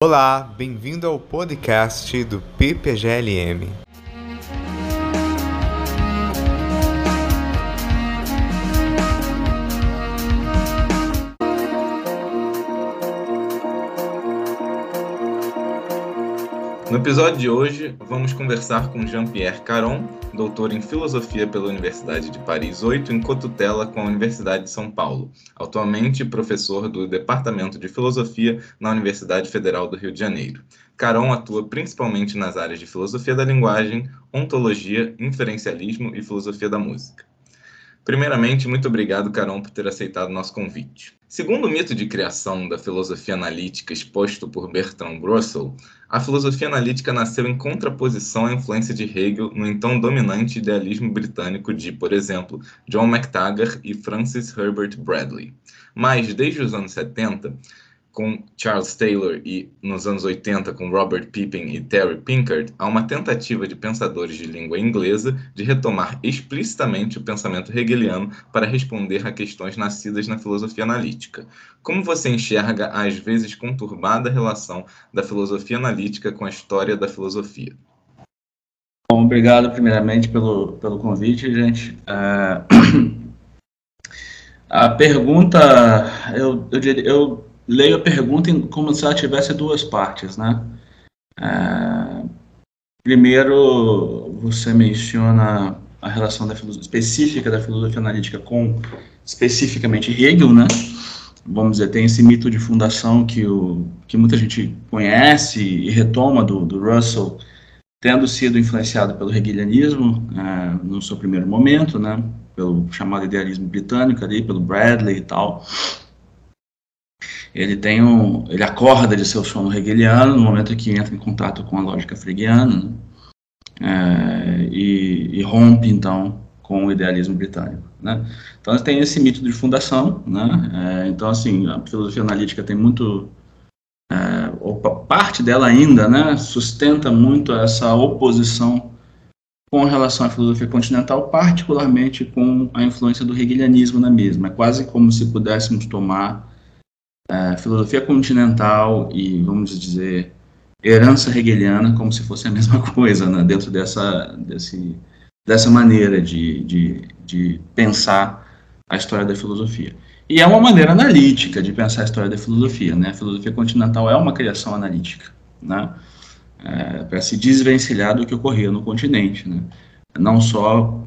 Olá, bem-vindo ao podcast do PPGLM. No episódio de hoje, vamos conversar com Jean-Pierre Caron, doutor em Filosofia pela Universidade de Paris 8, em cotutela com a Universidade de São Paulo. Atualmente, professor do Departamento de Filosofia na Universidade Federal do Rio de Janeiro. Caron atua principalmente nas áreas de filosofia da linguagem, ontologia, inferencialismo e filosofia da música. Primeiramente, muito obrigado, Caron, por ter aceitado nosso convite. Segundo o mito de criação da filosofia analítica exposto por Bertrand Russell, a filosofia analítica nasceu em contraposição à influência de Hegel no então dominante idealismo britânico de, por exemplo, John McTaggart e Francis Herbert Bradley. Mas, desde os anos 70, com Charles Taylor e nos anos 80 com Robert Pippin e Terry Pinkard, há uma tentativa de pensadores de língua inglesa de retomar explicitamente o pensamento hegeliano para responder a questões nascidas na filosofia analítica. Como você enxerga a às vezes conturbada relação da filosofia analítica com a história da filosofia? Bom, obrigado primeiramente pelo, pelo convite, gente. Uh, a pergunta, eu, eu, eu leio a pergunta como se ela tivesse duas partes, né? É, primeiro, você menciona a relação da específica da filosofia analítica com especificamente Hegel, né? Vamos dizer, tem esse mito de fundação que, o, que muita gente conhece e retoma do, do Russell, tendo sido influenciado pelo hegelianismo é, no seu primeiro momento, né? Pelo chamado idealismo britânico ali, pelo Bradley e tal ele tem um, ele acorda de seu sono hegeliano no momento que entra em contato com a lógica freguiana né? é, e, e, rompe então com o idealismo britânico, né? Então tem esse mito de fundação, né? É, então assim a filosofia analítica tem muito é, parte dela ainda, né? Sustenta muito essa oposição com relação à filosofia continental, particularmente com a influência do hegelianismo na mesma. É quase como se pudéssemos tomar é, filosofia continental e, vamos dizer, herança hegeliana como se fosse a mesma coisa, né, dentro dessa, desse, dessa maneira de, de, de pensar a história da filosofia. E é uma maneira analítica de pensar a história da filosofia. Né? A filosofia continental é uma criação analítica, né? É, para se desvencilhar do que ocorria no continente. Né? Não só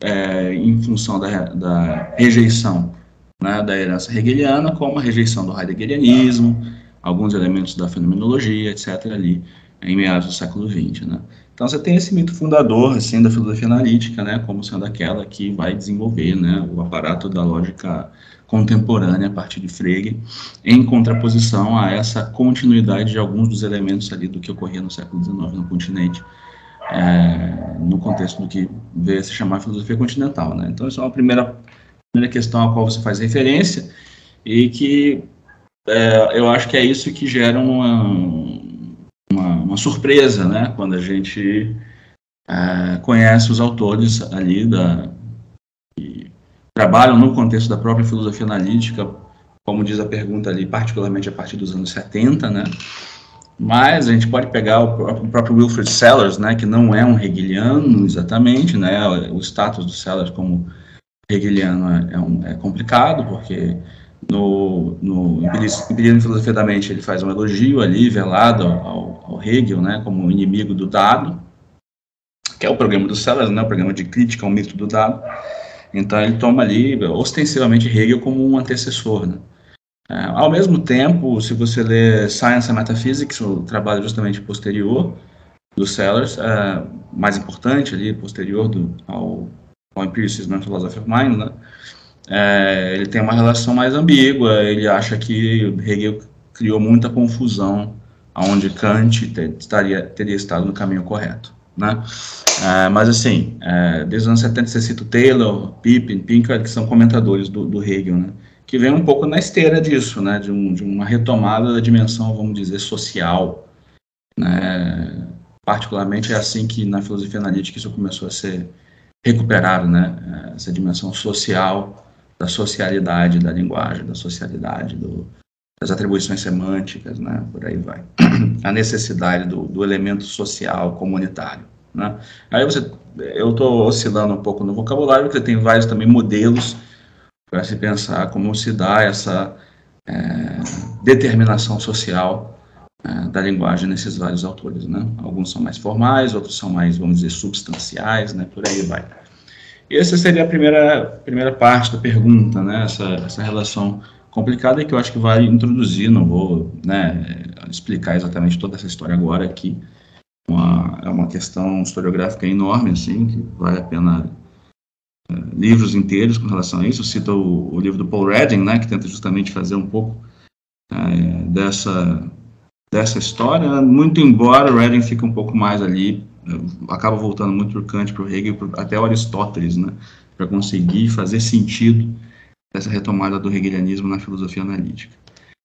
é, em função da, da rejeição né, da herança hegeliana, como a rejeição do heideggerianismo, alguns elementos da fenomenologia, etc., ali em meados do século XX. Né. Então você tem esse mito fundador assim da filosofia analítica, né, como sendo aquela que vai desenvolver, né, o aparato da lógica contemporânea a partir de Frege, em contraposição a essa continuidade de alguns dos elementos ali do que ocorria no século XIX no continente, é, no contexto do que veio se chamar filosofia continental, né. Então isso é uma primeira primeira questão a qual você faz referência, e que é, eu acho que é isso que gera uma, uma, uma surpresa, né, quando a gente é, conhece os autores ali da, que trabalham no contexto da própria filosofia analítica, como diz a pergunta ali, particularmente a partir dos anos 70, né, mas a gente pode pegar o próprio Wilfred Sellers, né, que não é um hegeliano exatamente, né, o status do Sellers como hegeliano é, é, um, é complicado, porque no, no e Filosofia da Mente ele faz um elogio ali, velado ao, ao, Hegel, né, como inimigo do dado, que é o programa do Sellers, né, o programa de crítica ao mito do dado. Então ele toma ali, ostensivamente, Hegel como um antecessor, né. É, ao mesmo tempo, se você ler Science and Metaphysics, o trabalho justamente posterior do Sellers, é, mais importante ali, posterior do, ao o Empiricism and Philosophy of Mind, né? É, ele tem uma relação mais ambígua, ele acha que Hegel criou muita confusão onde Kant estaria, teria estado no caminho correto. Né? É, mas assim, é, desde os anos 70 você cita Taylor, Pippin, Pinkard, que são comentadores do, do Hegel, né? que vem um pouco na esteira disso, né? de, um, de uma retomada da dimensão, vamos dizer, social. Né? Particularmente é assim que na filosofia analítica isso começou a ser recuperar né, essa dimensão social da socialidade da linguagem, da socialidade do, das atribuições semânticas, né, por aí vai. A necessidade do, do elemento social, comunitário. Né? Aí você, eu estou oscilando um pouco no vocabulário, porque tem vários também modelos para se pensar como se dá essa é, determinação social é, da linguagem nesses vários autores, né? Alguns são mais formais, outros são mais, vamos dizer, substanciais, né? Por aí vai. E essa seria a primeira, primeira parte da pergunta, né? Essa, essa relação complicada que eu acho que vai introduzir, não vou né, explicar exatamente toda essa história agora aqui, uma, é uma questão historiográfica enorme, assim, que vale a pena é, livros inteiros com relação a isso. Eu cito o, o, livro do Paul Redding, né, que tenta justamente fazer um pouco é, dessa, dessa história, muito embora o Redding fique um pouco mais ali, acaba voltando muito para o Kant, para o Hegel, até Aristóteles, né, para conseguir fazer sentido dessa retomada do hegelianismo na filosofia analítica.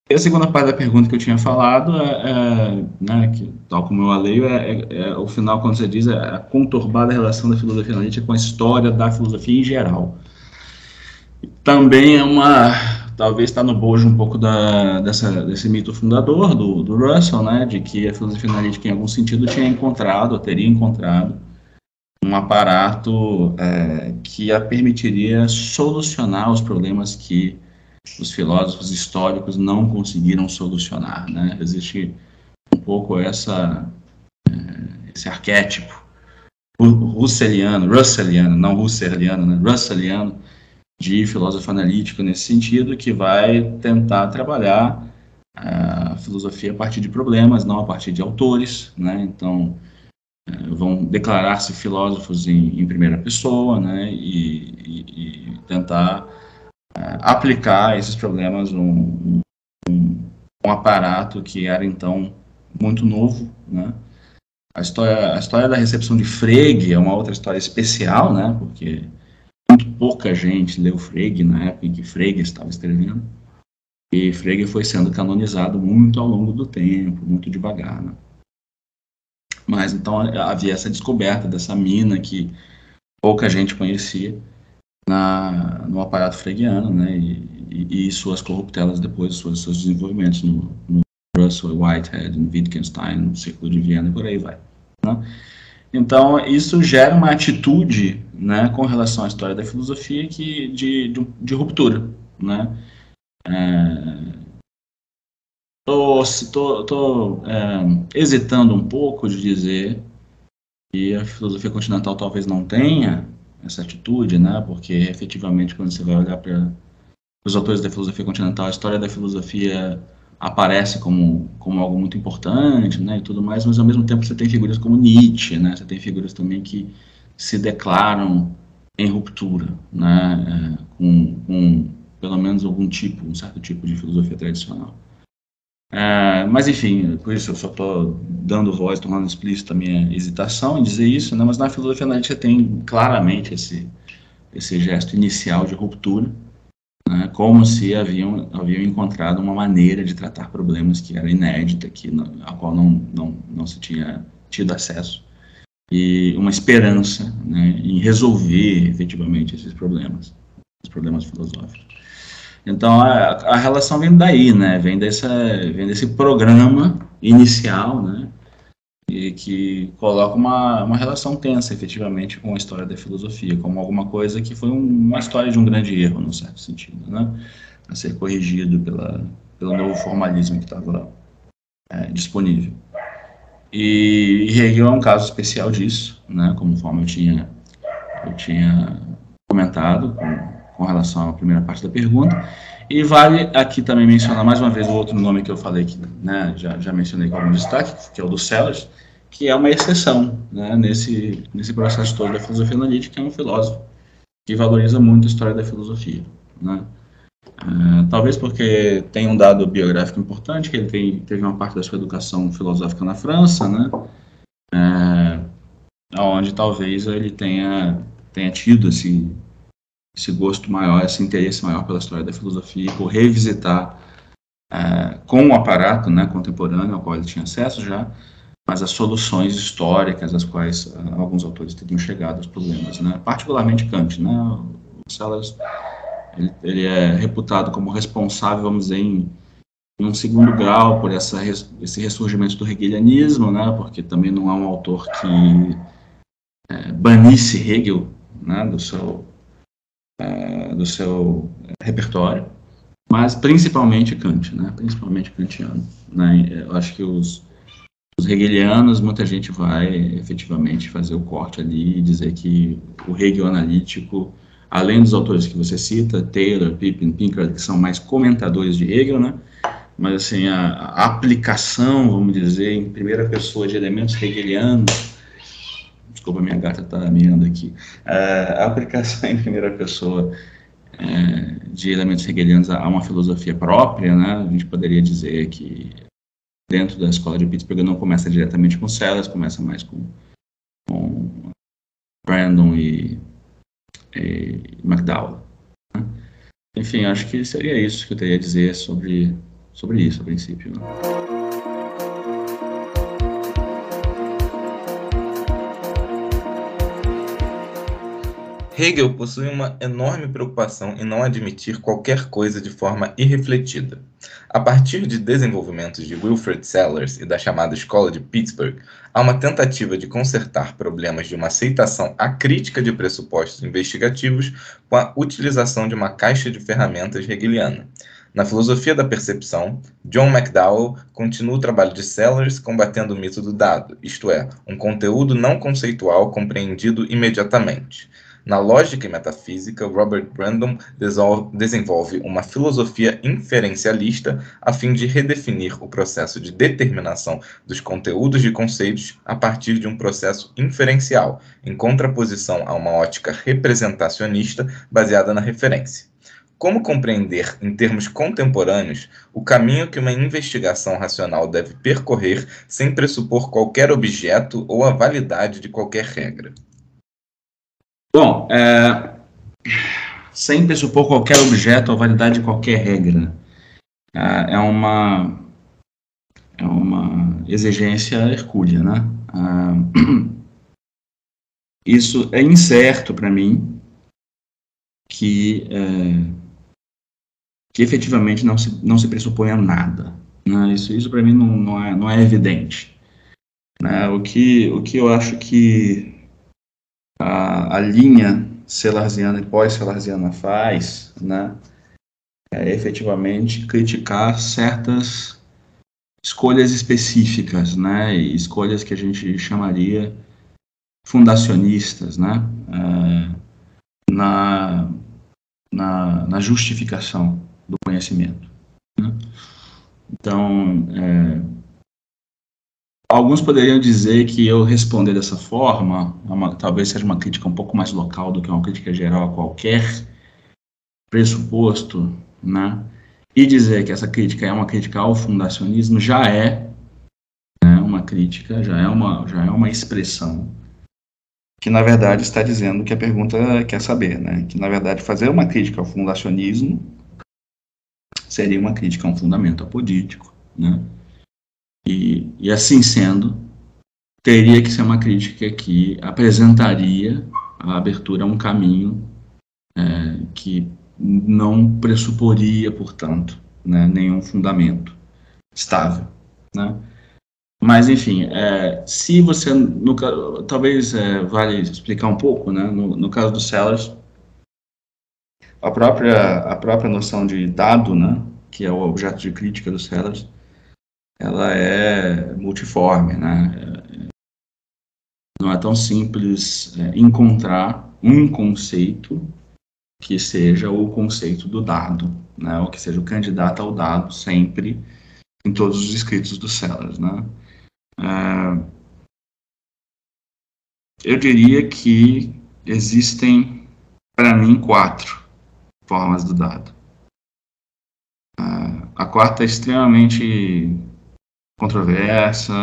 E a segunda parte da pergunta que eu tinha falado, é, é né, que, tal como eu a leio, é, é, é, o final, quando você diz, é a conturbada relação da filosofia analítica com a história da filosofia em geral. Também é uma, talvez está no bojo um pouco da, dessa, desse mito fundador do, do Russell, né, de que a filosofia analítica, em algum sentido, tinha encontrado, ou teria encontrado, um aparato é, que a permitiria solucionar os problemas que os filósofos históricos não conseguiram solucionar. Né? Existe um pouco essa, é, esse arquétipo russelliano, russelliano, não russelliano, né? russelliano, de filósofo analítico nesse sentido, que vai tentar trabalhar a filosofia a partir de problemas, não a partir de autores, né? Então, é, vão declarar-se filósofos em, em, primeira pessoa, né? E, e, e tentar é, aplicar esses problemas num, num, um aparato que era então muito novo, né? A história, a história da recepção de Frege é uma outra história especial, né? Porque muito pouca gente leu Frege na época em que Frege estava escrevendo. E Frege foi sendo canonizado muito ao longo do tempo, muito devagar, né? Mas então havia essa descoberta dessa mina que pouca gente conhecia na, no aparato freguiano, né, e, e, e suas corruptelas depois, seus, seus desenvolvimentos no, no Russell, Whitehead, no Wittgenstein, no Círculo de Viena e por aí vai. Né? Então, isso gera uma atitude né, com relação à história da filosofia que, de, de, de ruptura. Né? É, é, hesitando um pouco de dizer que a filosofia continental talvez não tenha essa atitude, né? Porque efetivamente quando você vai olhar para os autores da filosofia continental, a história da filosofia aparece como, como algo muito importante, né, e tudo mais, mas ao mesmo tempo você tem figuras como Nietzsche, né, você tem figuras também que se declaram em ruptura, né, é, com, com pelo menos algum tipo, um certo tipo de filosofia tradicional. É, mas enfim, por isso eu só estou dando voz, tornando explícita a minha hesitação em dizer isso, né, mas na filosofia analítica tem claramente esse, esse gesto inicial de ruptura, né, como se haviam, haviam encontrado uma maneira de tratar problemas que era inédita, que, a qual não, não, não se tinha tido acesso, e uma esperança né, em resolver efetivamente esses problemas, os problemas filosóficos. Então a, a relação vem daí, né? Vem, dessa, vem desse programa inicial, né? E que coloca uma, uma relação tensa, efetivamente, com a história da filosofia, como alguma coisa que foi um, uma história de um grande erro, num certo sentido, né? A ser corrigido pela, pelo novo formalismo que estava é, disponível. E, e Hegel é um caso especial disso, né? Conforme eu tinha, eu tinha comentado, com, com relação à primeira parte da pergunta. E vale aqui também mencionar mais uma vez o outro nome que eu falei que né, já, já mencionei com algum destaque, que é o do Sellers, que é uma exceção né, nesse, nesse processo todo da filosofia analítica, é um filósofo que valoriza muito a história da filosofia. Né? Uh, talvez porque tem um dado biográfico importante, que ele tem, teve uma parte da sua educação filosófica na França, né? Uh, onde talvez ele tenha, tenha tido esse, esse gosto maior, esse interesse maior pela história da filosofia, por revisitar é, com o aparato né, contemporâneo ao qual ele tinha acesso já, mas as soluções históricas às quais uh, alguns autores teriam chegado aos problemas, né? particularmente Kant. Né? O Sellers ele, ele, é reputado como responsável, vamos dizer, em, num segundo grau por essa, esse ressurgimento do hegelianismo, né, porque também não é um autor que é, banisse Hegel né, do seu, é, do seu repertório, mas principalmente Kant, né, principalmente kantiano. Né, eu acho que os, os hegelianos, muita gente vai efetivamente fazer o corte ali e dizer que o Hegel analítico, além dos autores que você cita, Taylor, Pippin, Pinker, que são mais comentadores de Hegel, né, mas assim, a, a, aplicação, vamos dizer, em primeira pessoa de elementos hegelianos, desculpa, minha gata está miando aqui, a aplicação em primeira pessoa é, de elementos hegelianos a uma filosofia própria, né, a gente poderia dizer que dentro da escola de Pittsburgh não começa diretamente com Sellers, começa mais com, com Brandon e, e McDowell. Né? Enfim, acho que seria isso que eu teria a dizer sobre sobre isso a princípio. Né? Hegel possui uma enorme preocupação em não admitir qualquer coisa de forma irrefletida. A partir de desenvolvimentos de Wilfred Sellers e da chamada Escola de Pittsburgh, há uma tentativa de consertar problemas de uma aceitação acrítica de pressupostos investigativos com a utilização de uma caixa de ferramentas hegeliana. Na filosofia da percepção, John McDowell continua o trabalho de Sellers combatendo o mito do dado, isto é, um conteúdo não conceitual compreendido imediatamente. Na lógica e metafísica, Robert Brandon desenvolve uma filosofia inferencialista a fim de redefinir o processo de determinação dos conteúdos de conceitos a partir de um processo inferencial, em contraposição a uma ótica representacionista baseada na referência. Como compreender, em termos contemporâneos, o caminho que uma investigação racional deve percorrer sem pressupor qualquer objeto ou a validade de qualquer regra? Bom, é, sem pressupor qualquer objeto a validade de qualquer regra, é, é uma é uma exigência hercúlea, né? É, isso é incerto para mim que é, que efetivamente não se, não se pressuponha nada. Né? Isso, isso para mim não, não, é, não é evidente. Né? O, que, o que eu acho que a, a linha celarziana e pós-celarziana faz né, é efetivamente criticar certas escolhas específicas, né, e escolhas que a gente chamaria fundacionistas, né, é, na, na, na justificação do conhecimento. Né? Então, é, alguns poderiam dizer que eu responder dessa forma, uma, talvez seja uma crítica um pouco mais local do que uma crítica geral a qualquer pressuposto, né? E dizer que essa crítica é uma crítica ao fundacionismo já é né, uma crítica, já é uma, já é uma expressão que na verdade está dizendo que a pergunta quer saber, né? Que na verdade fazer uma crítica ao fundacionismo seria uma crítica a um fundamento apolítico, né? E, e assim sendo, teria que ser uma crítica que apresentaria a abertura a um caminho é, que não pressuporia, portanto, né, nenhum fundamento estável, né? Mas, enfim, é, se você, no, talvez é, vale explicar um pouco, né, no, no caso do Sellers, a própria, a própria noção de dado, né, que é o objeto de crítica dos Sellers, ela é multiforme, né? Não é tão simples é, encontrar um conceito que seja o conceito do dado, né? Ou que seja o candidato ao dado sempre em todos os escritos dos Sellers, né? É, eu diria que existem, para mim, quatro formas do dado. A quarta é extremamente controversa,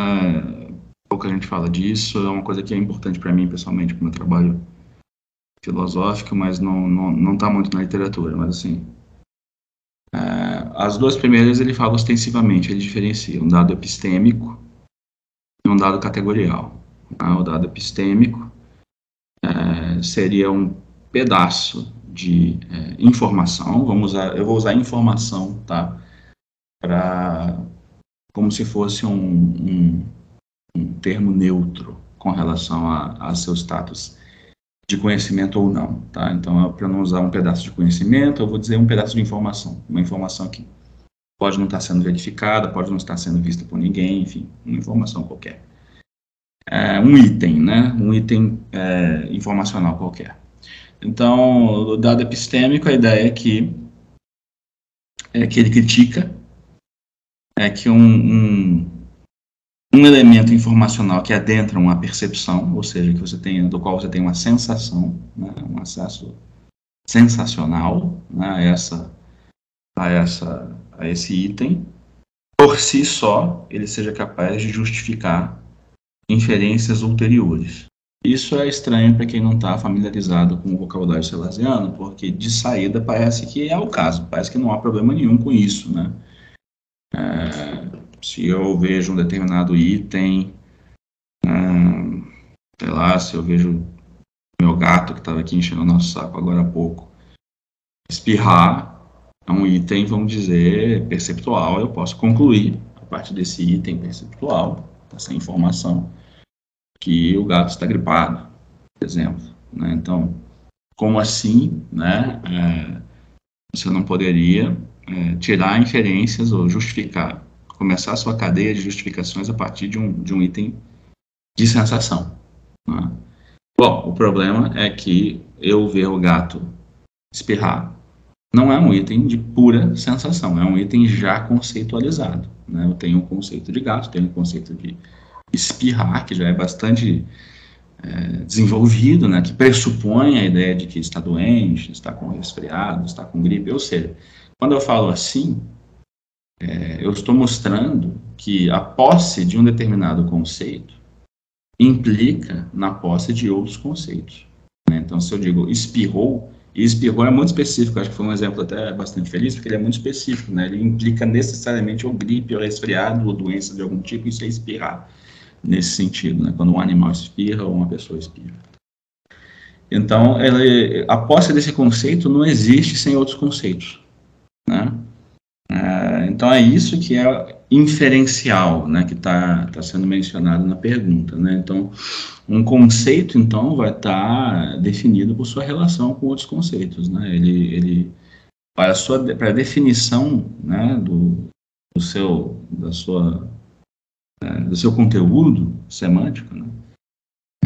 pouca gente fala disso, é uma coisa que é importante para mim pessoalmente, para o meu trabalho filosófico, mas não não não está muito na literatura, mas assim é, as duas primeiras ele fala ostensivamente, ele diferencia um dado epistêmico e um dado categorial. Ah, o dado epistêmico é, seria um pedaço de é, informação, vamos usar, eu vou usar informação, tá? para como se fosse um, um, um, termo neutro com relação a, a seu status de conhecimento ou não, tá? Então, para não usar um pedaço de conhecimento, eu vou dizer um pedaço de informação, uma informação que pode não estar sendo verificada, pode não estar sendo vista por ninguém, enfim, uma informação qualquer. É, um item, né? Um item é, informacional qualquer. Então, o dado epistêmico, a ideia é que, é que ele critica é que um, um, um elemento informacional que adentra uma percepção, ou seja, que você tem, do qual você tem uma sensação, né, um acesso sensacional né, a, essa, a, essa, a esse item, por si só, ele seja capaz de justificar inferências ulteriores. Isso é estranho para quem não está familiarizado com o vocabulário salesiano, porque de saída parece que é o caso, parece que não há problema nenhum com isso, né? É, se eu vejo um determinado item, hum, sei lá, se eu vejo meu gato que estava aqui enchendo o nosso saco agora há pouco, espirrar é um item, vamos dizer, perceptual, eu posso concluir a partir desse item perceptual, dessa informação, que o gato está gripado, por exemplo. Né? Então, como assim, né? É, você não poderia é, tirar inferências ou justificar, começar a sua cadeia de justificações a partir de um, de um item de sensação. Né? Bom, o problema é que eu ver o gato espirrar não é um item de pura sensação, é um item já conceitualizado. Né? Eu tenho um conceito de gato, tenho um conceito de espirrar, que já é bastante é, desenvolvido, né? que pressupõe a ideia de que está doente, está com resfriado, está com gripe, ou seja, quando eu falo assim, é, eu estou mostrando que a posse de um determinado conceito implica na posse de outros conceitos. Né? Então, se eu digo espirrou, e espirrou é muito específico, acho que foi um exemplo até bastante feliz, porque ele é muito específico, né? ele implica necessariamente ou gripe, ou resfriado, ou doença de algum tipo, isso é espirrar, nesse sentido, né? quando um animal espirra ou uma pessoa espirra. Então, a posse desse conceito não existe sem outros conceitos. Né? É, então é isso que é inferencial, né, que está tá sendo mencionado na pergunta. Né? Então, um conceito, então, vai estar tá definido por sua relação com outros conceitos. Né? Ele, ele, para a sua para a definição né, do, do seu, da sua, é, do seu conteúdo semântico, né?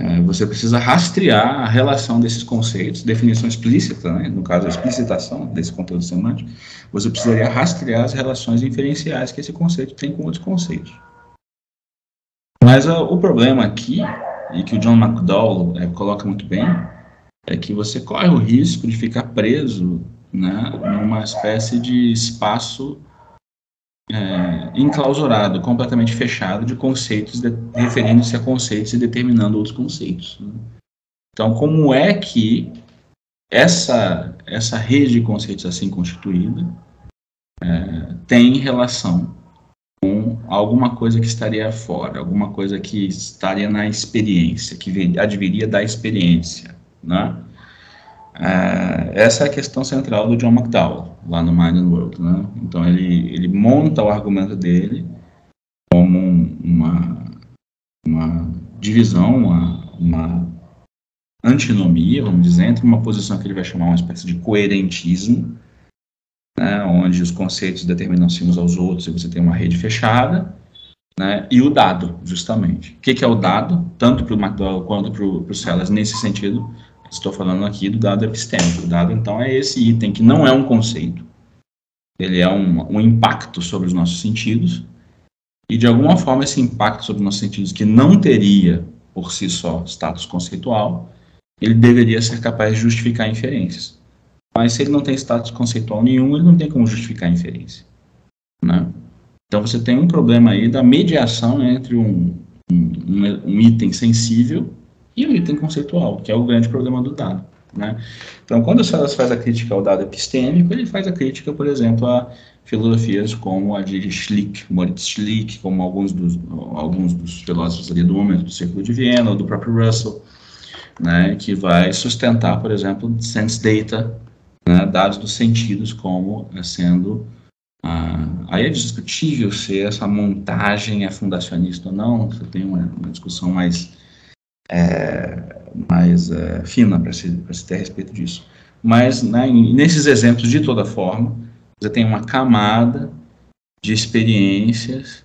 É, você precisa rastrear a relação desses conceitos, definição explícita, né, no caso a explicitação desse conteúdo semântico, você precisaria rastrear as relações inferenciais que esse conceito tem com outros conceitos. Mas uh, o problema aqui, e que o John McDowell é, coloca muito bem, é que você corre o risco de ficar preso né, numa espécie de espaço é, enclausurado, completamente fechado de conceitos, referindo-se a conceitos e determinando outros conceitos. Né? Então, como é que essa, essa rede de conceitos assim constituída é, tem relação com alguma coisa que estaria fora, alguma coisa que estaria na experiência, que adviria da experiência, né? É, essa é a questão central do John McDowell, lá no Mind and World. Né? Então, ele, ele monta o argumento dele como uma, uma divisão, uma, uma antinomia, vamos dizer, entre uma posição que ele vai chamar uma espécie de coerentismo, né, onde os conceitos determinam-se uns aos outros e você tem uma rede fechada, né, e o dado, justamente. O que, que é o dado, tanto para o McDowell quanto para o Sellers, nesse sentido, Estou falando aqui do dado epistêmico. O dado, então, é esse item que não é um conceito. Ele é um, um impacto sobre os nossos sentidos. E, de alguma forma, esse impacto sobre os nossos sentidos, que não teria, por si só, status conceitual, ele deveria ser capaz de justificar inferências. Mas, se ele não tem status conceitual nenhum, ele não tem como justificar inferência. Né? Então, você tem um problema aí da mediação entre um, um, um item sensível e o item conceitual, que é o grande problema do dado. Né? Então, quando o Sellers faz a crítica ao dado epistêmico, ele faz a crítica, por exemplo, a filosofias como a de Schlick, Moritz Schlick, como alguns dos, alguns dos filósofos ali do momento do Círculo de Viena, ou do próprio Russell, né, que vai sustentar, por exemplo, sense data, né, dados dos sentidos como sendo Ah, aí é discutível se essa montagem é fundacionista ou não, você tem uma, uma discussão mais, é, mais é, fina para se, se ter respeito disso. Mas né, nesses exemplos, de toda forma, você tem uma camada de experiências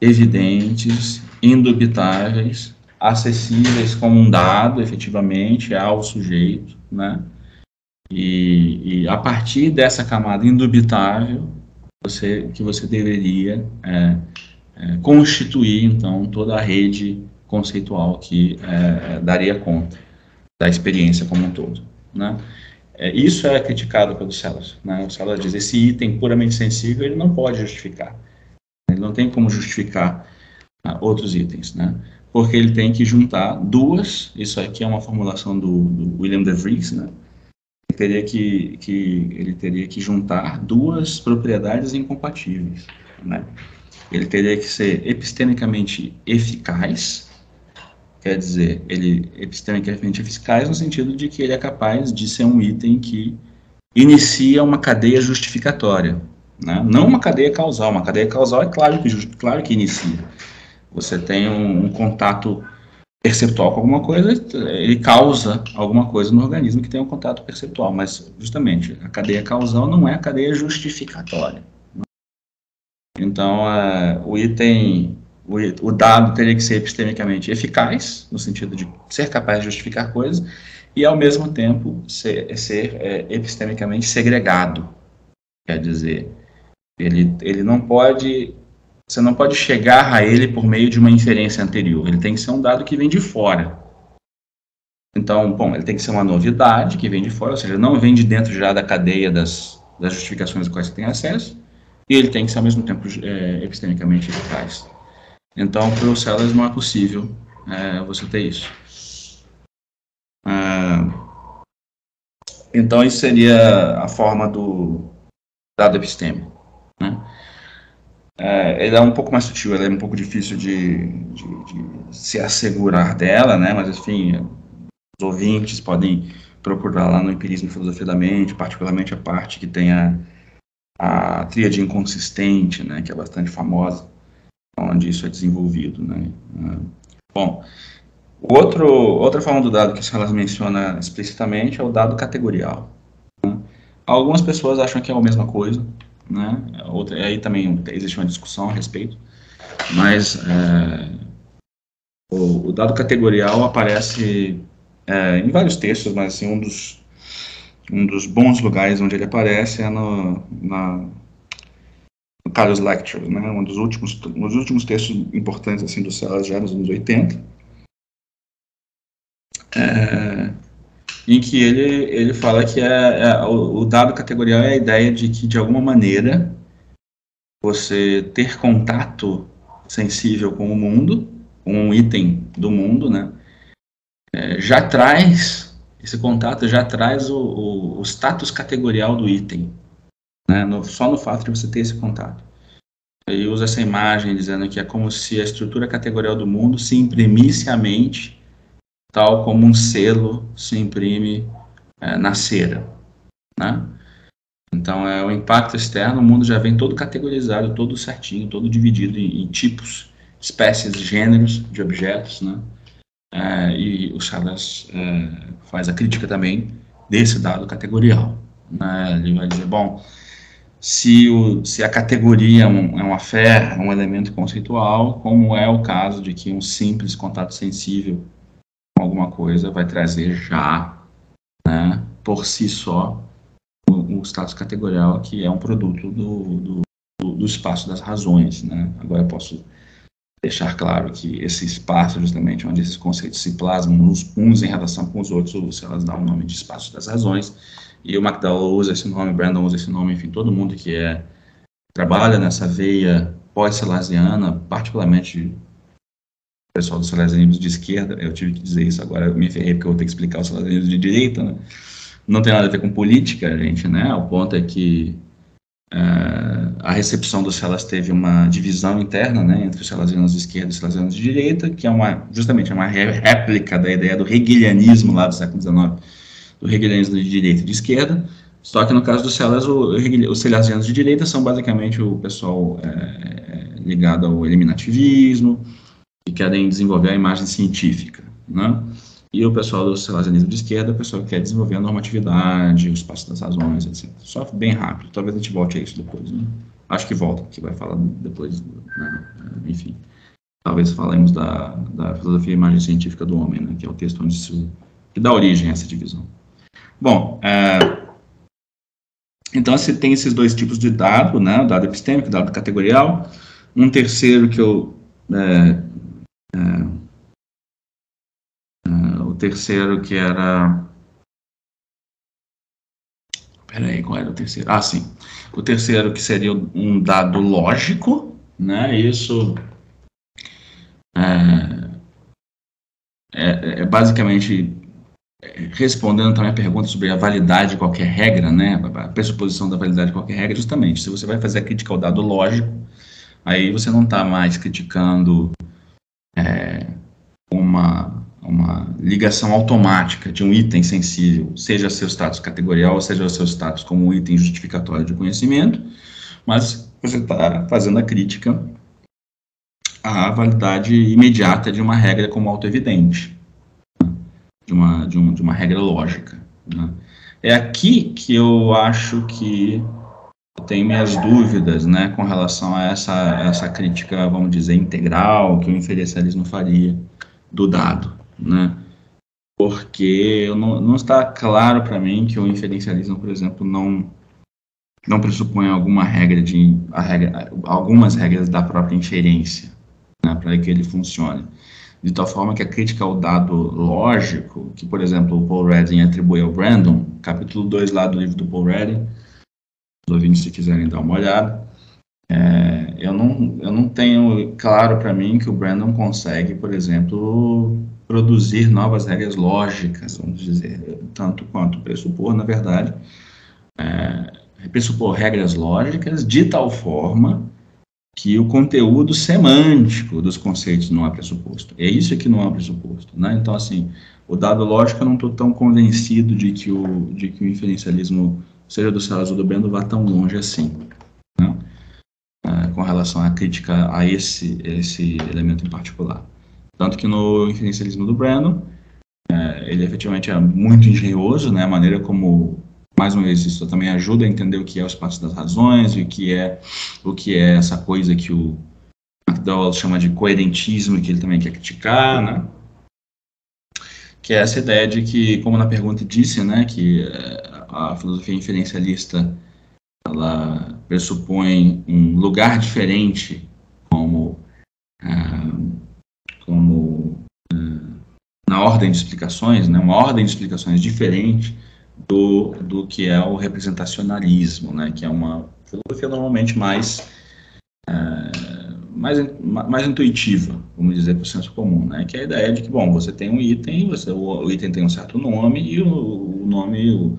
evidentes, indubitáveis, acessíveis como um dado, efetivamente, ao sujeito, né? E, e a partir dessa camada indubitável, você, que você deveria é, é, constituir, então, toda a rede conceitual que é, daria conta da experiência como um todo, né? É, isso é criticado pelo Sellers. Né? O Sellers diz esse item puramente sensível ele não pode justificar. Ele não tem como justificar ah, outros itens, né? porque ele tem que juntar duas. Isso aqui é uma formulação do, do William de Vries, né? Ele teria que, que ele teria que juntar duas propriedades incompatíveis, né? Ele teria que ser epistemicamente eficaz Quer dizer, ele epistemicamente eficaz no sentido de que ele é capaz de ser um item que inicia uma cadeia justificatória. Né? Não uma cadeia causal. Uma cadeia causal é claro que, claro que inicia. Você tem um, um contato perceptual com alguma coisa, ele causa alguma coisa no organismo que tem um contato perceptual, mas justamente a cadeia causal não é a cadeia justificatória. Então, uh, o item o, o dado teria que ser epistemicamente eficaz, no sentido de ser capaz de justificar coisas, e ao mesmo tempo ser, ser é, epistemicamente segregado. Quer dizer, ele, ele não pode. Você não pode chegar a ele por meio de uma inferência anterior. Ele tem que ser um dado que vem de fora. Então, bom, ele tem que ser uma novidade que vem de fora, ou seja, não vem de dentro já da cadeia das, das justificações às quais você tem acesso, e ele tem que ser ao mesmo tempo é, epistemicamente eficaz. Então, para o Sellers não é possível é, você ter isso. É, então, isso seria a forma do dado epistêmico. Né? É, ele é um pouco mais sutil, ele é um pouco difícil de, de, de, se assegurar dela, né? mas, enfim, os ouvintes podem procurar lá no Empirismo e Filosofia da Mente, particularmente a parte que tem a, a tríade inconsistente, né? que é bastante famosa onde isso é desenvolvido. Né? Bom, outro, outra forma do dado que o Salas menciona explicitamente é o dado categorial. Algumas pessoas acham que é a mesma coisa, né? Outra, aí também existe uma discussão a respeito, mas é, o, o, dado categorial aparece é, em vários textos, mas assim, um dos, um dos bons lugares onde ele aparece é no, na, Carlos Lecture, né, um dos últimos, um dos últimos textos importantes assim, do Celas já nos anos 80, é, em que ele, ele fala que é, é, o, o dado categorial é a ideia de que, de alguma maneira, você ter contato sensível com o mundo, com um item do mundo, né, é, já traz, esse contato já traz o, o, o status categorial do item, né, no, só no fato de você ter esse contato. Ele usa essa imagem dizendo que é como se a estrutura categorial do mundo se imprimisse à mente, tal como um selo se imprime é, na cera. Né? Então, é o impacto externo, o mundo já vem todo categorizado, todo certinho, todo dividido em, em tipos, espécies, gêneros de objetos, né? É, e o Charles é, faz a crítica também desse dado categorial. Né? Ele vai dizer, bom, se, o, se a categoria é, é uma é um elemento conceitual, como é o caso de que um simples contato sensível com alguma coisa vai trazer já, né, por si só, o, status categorial que é um produto do, do, do espaço das razões. Né? Agora eu posso deixar claro que esse espaço, justamente onde esses conceitos se plasmam uns, em relação com os outros, se elas dão o nome de espaço das razões, e o McDowell usa esse nome, Brandon usa esse nome, enfim, todo mundo que é trabalha nessa veia pós-salesiana, particularmente o pessoal dos salesianismo de esquerda, eu tive que dizer isso agora, eu me ferrei porque eu vou ter que explicar os salesianismo de direita, né? Não tem nada a ver com política, gente, né? O ponto é que uh, a recepção dos celas teve uma divisão interna, né, entre os salesianos de esquerda e os salesianos de direita, que é uma, justamente, uma réplica da ideia do hegelianismo lá do século XIX, hegelianismo de direita e de esquerda, Só que no caso dos Sellers, os celasianos de direita são basicamente o pessoal é, ligado ao eliminativismo, que querem desenvolver a imagem científica, né? E o pessoal do celasianismo de esquerda é o pessoal que quer desenvolver a normatividade, o espaço das razões, etc. Só bem rápido, talvez a gente volte a isso depois, né? Acho que volta, que vai falar depois, né? enfim. Talvez falemos da, da filosofia e imagem científica do homem, né? Que é o texto onde se, que dá origem a essa divisão. Bom, é, então você tem esses dois tipos de dado, né? O dado epistêmico, o dado categorial. Um terceiro que eu é, é, é, o terceiro que era. Peraí, qual era o terceiro? Ah, sim. O terceiro que seria um dado lógico, né? Isso é, é, é basicamente respondendo também a pergunta sobre a validade de qualquer regra, né? A pressuposição da validade de qualquer regra, justamente. Se você vai fazer a crítica ao dado lógico, aí você não está mais criticando é, uma, uma ligação automática de um item sensível, seja seu status categorial, seja seu status como um item justificatório de conhecimento, mas você está fazendo a crítica à validade imediata de uma regra como autoevidente? De, uma, de, um, de uma regra lógica. Né? É aqui que eu acho que tenho minhas dúvidas, né, com relação a essa, essa crítica, vamos dizer, integral que o inferencialismo faria do dado, né, porque não, não está claro para mim que o inferencialismo, por exemplo, não não pressupõe alguma regra de regra, algumas regras da própria inferência, né, para que ele funcione. De tal forma que a crítica ao dado lógico, que, por exemplo, o Paul Redding atribui ao Brandon, capítulo 2 lá do livro do Paul Redding, os ouvintes se quiserem dar uma olhada. É, eu, não, eu não tenho claro para mim que o Brandon consegue, por exemplo, produzir novas regras lógicas, vamos dizer, tanto quanto pressupor, na verdade, é, pressupor regras lógicas de tal forma que o conteúdo semântico dos conceitos não é pressuposto. É isso que não é pressuposto. Né? Então, assim, o dado lógico eu não estou tão convencido de que o, de que o inferencialismo seja do Celas ou do Brando, vá tão longe assim, né? é, com relação à crítica a esse, esse elemento em particular. Tanto que no inferencialismo do Brandon, é, ele efetivamente é muito engenhoso, né, a maneira como, mais uma vez, isso também ajuda a entender o que é o espaço das razões, o que é, o que é essa coisa que o McDowell chama de coerentismo, que ele também quer criticar, né, que é essa ideia de que, como na pergunta disse, né, que é, a filosofia inferencialista ela pressupõe um lugar diferente como uh, como uh, na ordem de explicações, né, uma ordem de explicações diferente do, do que é o representacionalismo, né, que é uma filosofia normalmente mais uh, mais, mais intuitiva, vamos dizer, para o senso comum, né? Que é a ideia de que, bom, você tem um item, você, o, o item tem um certo nome e o, o nome, o,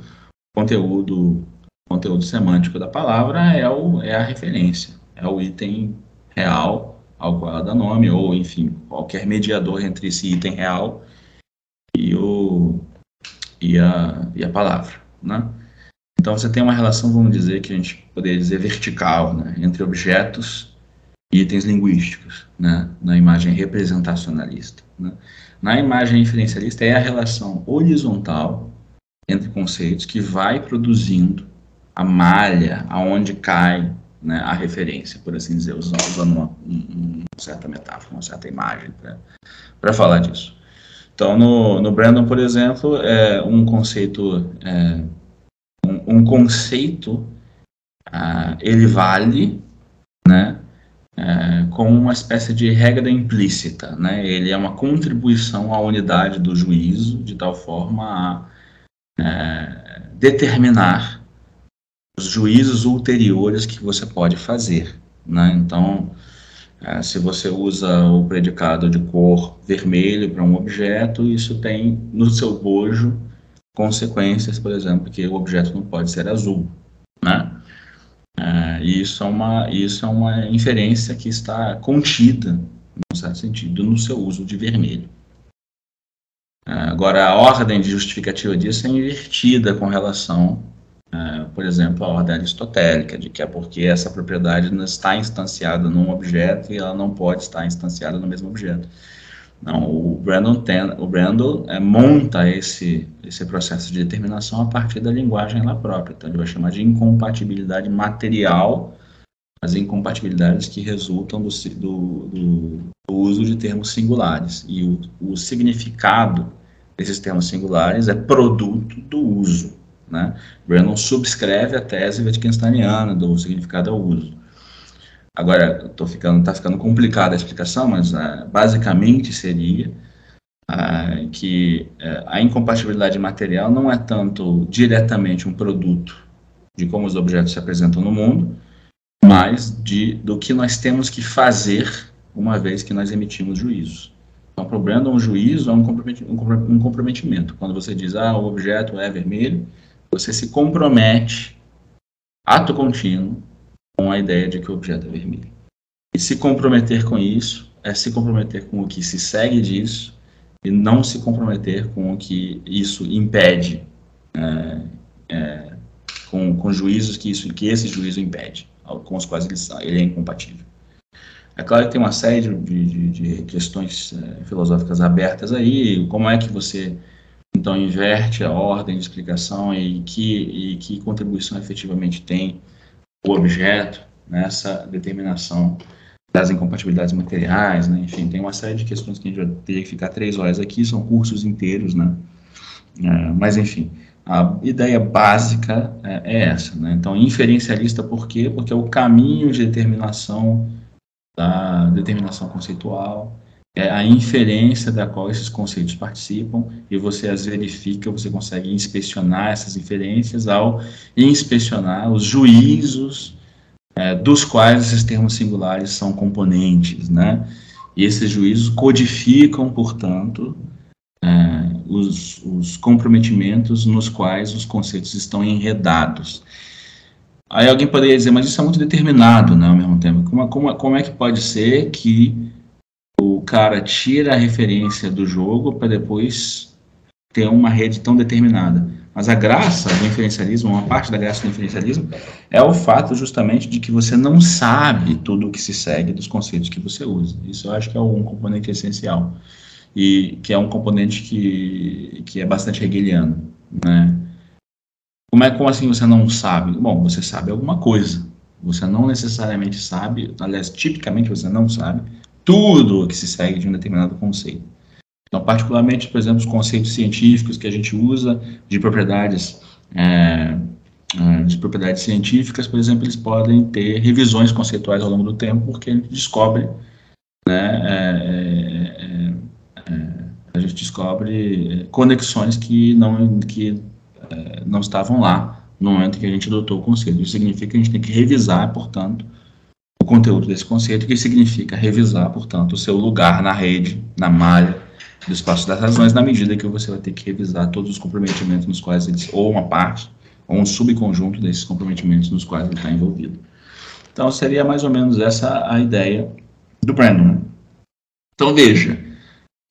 conteúdo, conteúdo semântico da palavra é, o, é a referência, é o item real ao qual ela dá nome, ou, enfim, qualquer mediador entre esse item real e, o, e, a, e a palavra, né? Então, você tem uma relação, vamos dizer, que a gente poderia dizer vertical, né, entre objetos e itens linguísticos, né, na imagem representacionalista. Né? Na imagem inferencialista é a relação horizontal entre conceitos que vai produzindo a malha aonde cai né, a referência, por assim dizer, usando uma, uma certa metáfora, uma certa imagem para falar disso. Então, no, no Brandon, por exemplo, é um conceito, é, um, um, conceito, ah, ele vale, né, é, como uma espécie de regra implícita, né, ele é uma contribuição à unidade do juízo, de tal forma a é, determinar os juízos ulteriores que você pode fazer. Né? Então, é, se você usa o predicado de cor vermelho para um objeto, isso tem no seu bojo consequências, por exemplo, que o objeto não pode ser azul. Né? É, isso é, uma, isso é uma inferência que está contida, num certo sentido, no seu uso de vermelho. Agora, a ordem de justificativa disso é invertida com relação é, por exemplo, a ordem aristotélica, de que é porque essa propriedade não está instanciada num objeto e ela não pode estar instanciada no mesmo objeto. Não, o Brandon, ten, o Brandon é, monta esse, esse processo de determinação a partir da linguagem lá própria. Então, ele vai chamar de incompatibilidade material, as incompatibilidades que resultam do, do, do, uso de termos singulares. E o, o significado desses termos singulares é produto do uso. Né? Brennan subscreve a tese wittgensteiniana do significado ao uso. Agora, tô ficando, tá ficando complicada a explicação, mas uh, basicamente seria uh, que uh, a incompatibilidade material não é tanto diretamente um produto de como os objetos se apresentam no mundo, mas de, do que nós temos que fazer uma vez que nós emitimos juízo. Então, para o Brandon, um juízo é um comprometimento, um comprometimento. Quando você diz, ah, o objeto é vermelho, você se compromete, ato contínuo, com a ideia de que o objeto é vermelho. E se comprometer com isso é se comprometer com o que se segue disso e não se comprometer com o que isso impede, é, é, com, com juízos que, isso, que esse juízo impede, com os quais ele, ele é incompatível. É claro que tem uma série de, de, de questões é, filosóficas abertas aí, como é que você então inverte a ordem de explicação e que, e que contribuição efetivamente tem o objeto nessa determinação das incompatibilidades materiais, né? enfim, tem uma série de questões que a gente vai ter que ficar três horas aqui, são cursos inteiros, né? É, mas, enfim, a ideia básica é, é essa, né? Então, inferencialista por quê? Porque é o caminho de determinação da determinação conceitual, é a inferência da qual esses conceitos participam e você as verifica, você consegue inspecionar essas inferências ao inspecionar os juízos é, dos quais esses termos singulares são componentes, né? E esses juízos codificam, portanto, é, os, os comprometimentos nos quais os conceitos estão enredados. Aí alguém poderia dizer, mas isso é muito determinado, né, ao mesmo tempo. Como, como, como é que pode ser que o cara tira a referência do jogo para depois ter uma rede tão determinada. Mas a graça do inferencialismo, uma parte da graça do inferencialismo, é o fato justamente de que você não sabe tudo o que se segue dos conceitos que você usa. Isso eu acho que é um componente essencial. E que é um componente que, que é bastante hegeliano. Né? Como é como assim você não sabe? Bom, você sabe alguma coisa. Você não necessariamente sabe, aliás, tipicamente você não sabe tudo que se segue de um determinado conceito. Então, particularmente, por exemplo, os conceitos científicos que a gente usa de propriedades é, é, de propriedades científicas, por exemplo, eles podem ter revisões conceituais ao longo do tempo, porque a gente descobre, né, é, é, é a gente descobre conexões que não que é, não estavam lá no momento que a gente adotou o conceito. Isso significa que a gente tem que revisar, portanto, o conteúdo desse conceito, que significa revisar, portanto, o seu lugar na rede, na malha do espaço das razões, na medida que você vai ter que revisar todos os comprometimentos nos quais eles, ou uma parte, ou um subconjunto desses comprometimentos nos quais ele está envolvido. Então, seria mais ou menos essa a ideia do Brandon. Então, veja,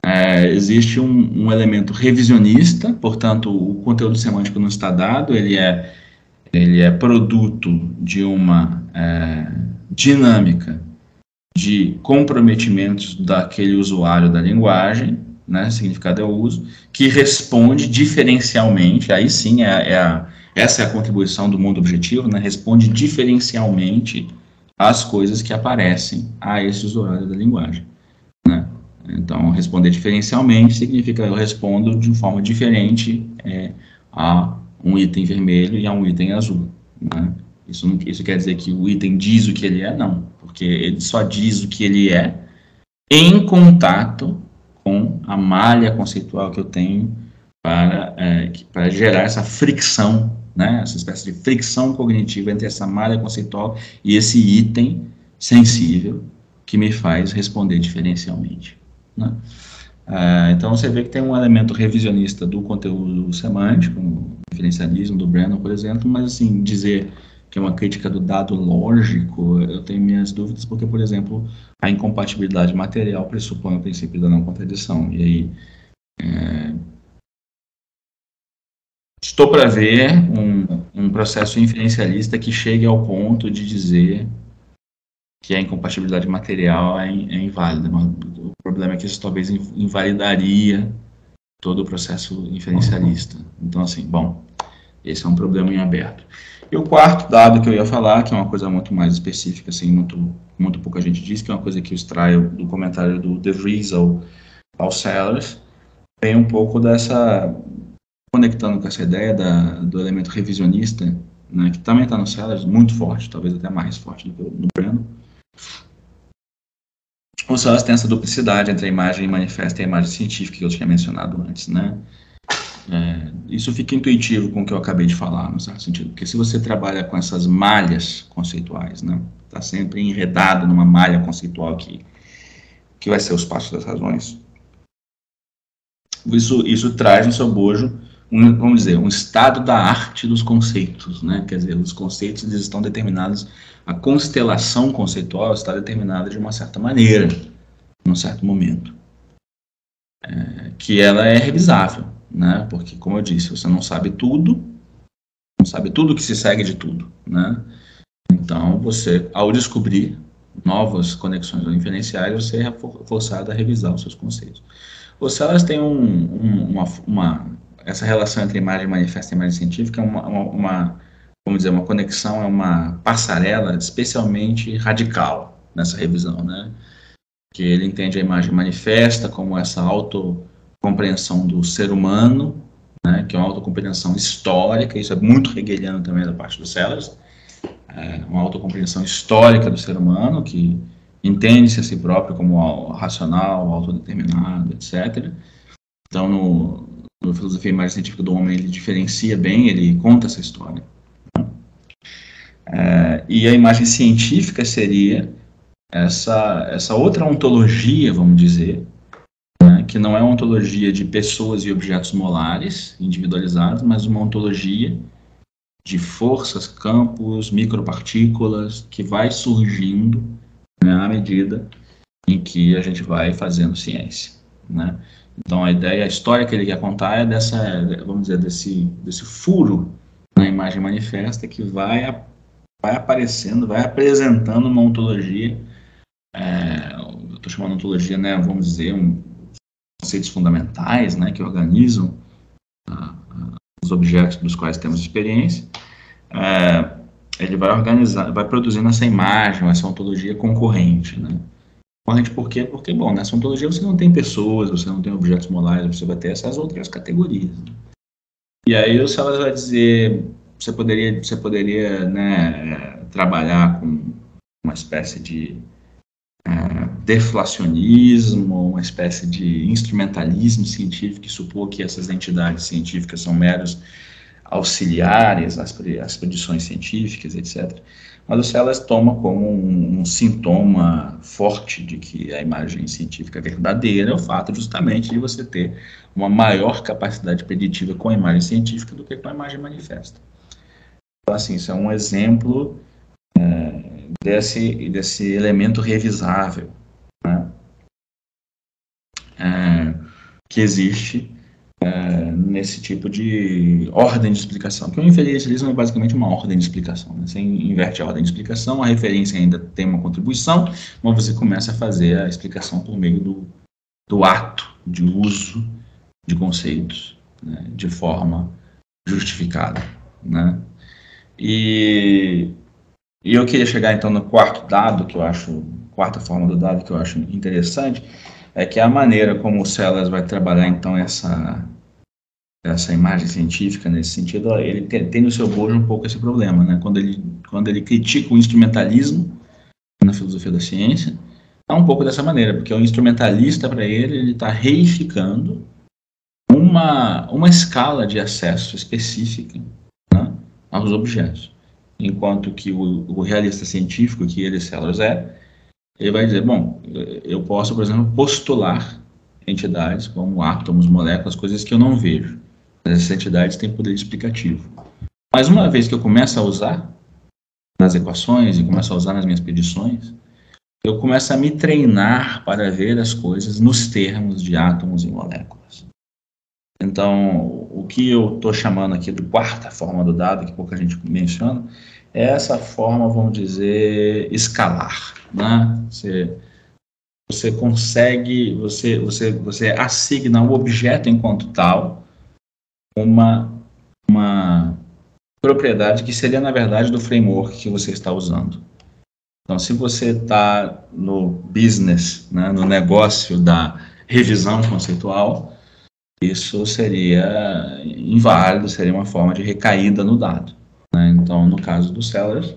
é, existe um, um, elemento revisionista, portanto, o conteúdo semântico não está dado, ele é, ele é produto de uma é, dinâmica de comprometimentos daquele usuário da linguagem, né, significado é o uso, que responde diferencialmente, aí sim é, é a, essa é a contribuição do mundo objetivo, né, responde diferencialmente às coisas que aparecem a esse usuário da linguagem. Né. Então, responder diferencialmente significa eu respondo de forma diferente é, a um item vermelho e a um item azul. Né. Isso, não, isso quer dizer que o item diz o que ele é? Não, porque ele só diz o que ele é em contato com a malha conceitual que eu tenho para, é, para gerar essa fricção, né, essa espécie de fricção cognitiva entre essa malha conceitual e esse item sensível que me faz responder diferencialmente. Né? É, então você vê que tem um elemento revisionista do conteúdo semântico, o diferencialismo do Brennan, por exemplo, mas assim, dizer que é uma crítica do dado lógico, eu tenho minhas dúvidas, porque, por exemplo, a incompatibilidade material pressupõe o princípio da não contradição. E aí, é, estou para ver um, um processo inferencialista que chegue ao ponto de dizer que a incompatibilidade material é, é inválida. O problema é que isso talvez invalidaria todo o processo inferencialista. Então, assim, bom, esse é um problema em aberto. E o quarto dado que eu ia falar, que é uma coisa muito mais específica, assim, muito, muito pouca gente diz, que é uma coisa que eu extraio do comentário do De Vries ao, Sellers, tem um pouco dessa, conectando com essa ideia da, do elemento revisionista, né, que também está no Sellers, muito forte, talvez até mais forte do que no Breno, o Sellers tem essa duplicidade entre a imagem manifesta e a imagem científica que eu tinha mencionado antes, né? É, isso fica intuitivo com o que eu acabei de falar, no certo sentido, porque se você trabalha com essas malhas conceituais, né, está sempre enredado numa malha conceitual que, que vai ser os passos das razões, isso, isso traz no seu bojo, um, vamos dizer, um estado da arte dos conceitos, né, quer dizer, os conceitos eles estão determinados, a constelação conceitual está determinada de uma certa maneira, num certo momento, é, que ela é revisável né? Porque, como eu disse, você não sabe tudo, não sabe tudo que se segue de tudo, né? Então, você, ao descobrir novas conexões inferenciais, você é forçado a revisar os seus conceitos. Ou se elas têm um, um, uma, uma, essa relação entre imagem manifesta e imagem científica, é uma, uma, uma, vamos dizer, uma conexão, é uma passarela especialmente radical nessa revisão, né? Que ele entende a imagem manifesta como essa auto compreensão do ser humano, né, que é uma autocompreensão histórica, isso é muito hegeliano também da parte dos Sellers, é uma autocompreensão histórica do ser humano, que entende-se a si próprio como racional, autodeterminado, etc. Então, no, no Filosofia Mais Científica do Homem, ele diferencia bem, ele conta essa história. Né? É, e a imagem científica seria essa, essa outra ontologia, vamos dizer, que não é uma ontologia de pessoas e objetos molares individualizados, mas uma ontologia de forças, campos, micropartículas que vai surgindo né, à medida em que a gente vai fazendo ciência, né? Então a ideia, a história que ele quer contar é dessa, vamos dizer, desse, desse furo na imagem manifesta que vai, vai aparecendo, vai apresentando uma ontologia, é, eu estou chamando de ontologia, né, vamos dizer, um, conceitos fundamentais, né, que organizam uh, os objetos dos quais temos experiência, uh, ele vai organizar, vai produzindo essa imagem, essa ontologia concorrente, né. Concorrente por quê? Porque, bom, nessa ontologia você não tem pessoas, você não tem objetos molares, você vai ter essas outras categorias. Né? E aí o Salas vai dizer, você poderia, você poderia né, trabalhar com uma espécie de deflacionismo, uma espécie de instrumentalismo científico que supor que essas entidades científicas são meros auxiliares às, às predições científicas, etc. Mas o Sellers toma como um, um, sintoma forte de que a imagem científica é verdadeira é o fato justamente de você ter uma maior capacidade preditiva com a imagem científica do que com a imagem manifesta. Então, assim, isso é um exemplo é, desse, desse elemento revisável né, é, que existe é, nesse tipo de ordem de explicação. Que o inferencialismo é basicamente uma ordem de explicação. Né? Você inverte a ordem de explicação, a referência ainda tem uma contribuição, mas você começa a fazer a explicação por meio do, do ato de uso de conceitos né, de forma justificada. Né? E, e eu queria chegar então no quarto dado que eu acho quarta forma do dado que eu acho interessante é que a maneira como o Sellers vai trabalhar então essa essa imagem científica nesse sentido, ele tem, tem no seu bojo um pouco esse problema, né? Quando ele quando ele critica o instrumentalismo na filosofia da ciência, é um pouco dessa maneira, porque o instrumentalista para ele ele está reificando uma uma escala de acesso específica né, aos objetos, enquanto que o, o realista científico que ele Sellers é ele vai dizer, bom, eu posso, por exemplo, postular entidades como átomos, moléculas, coisas que eu não vejo. Essas entidades têm poder explicativo. Mas uma vez que eu começo a usar nas equações e começo a usar nas minhas predições, eu começo a me treinar para ver as coisas nos termos de átomos e moléculas. Então, o que eu estou chamando aqui de quarta forma do dado, que pouca gente menciona, é essa forma, vamos dizer, escalar. Né? Você, você consegue, você, você, você assigna o objeto enquanto tal uma, uma propriedade que seria, na verdade, do framework que você está usando. Então, se você está no business, né, no negócio da revisão conceitual, isso seria inválido, seria uma forma de recaída no dado. Né? Então, no caso dos sellers,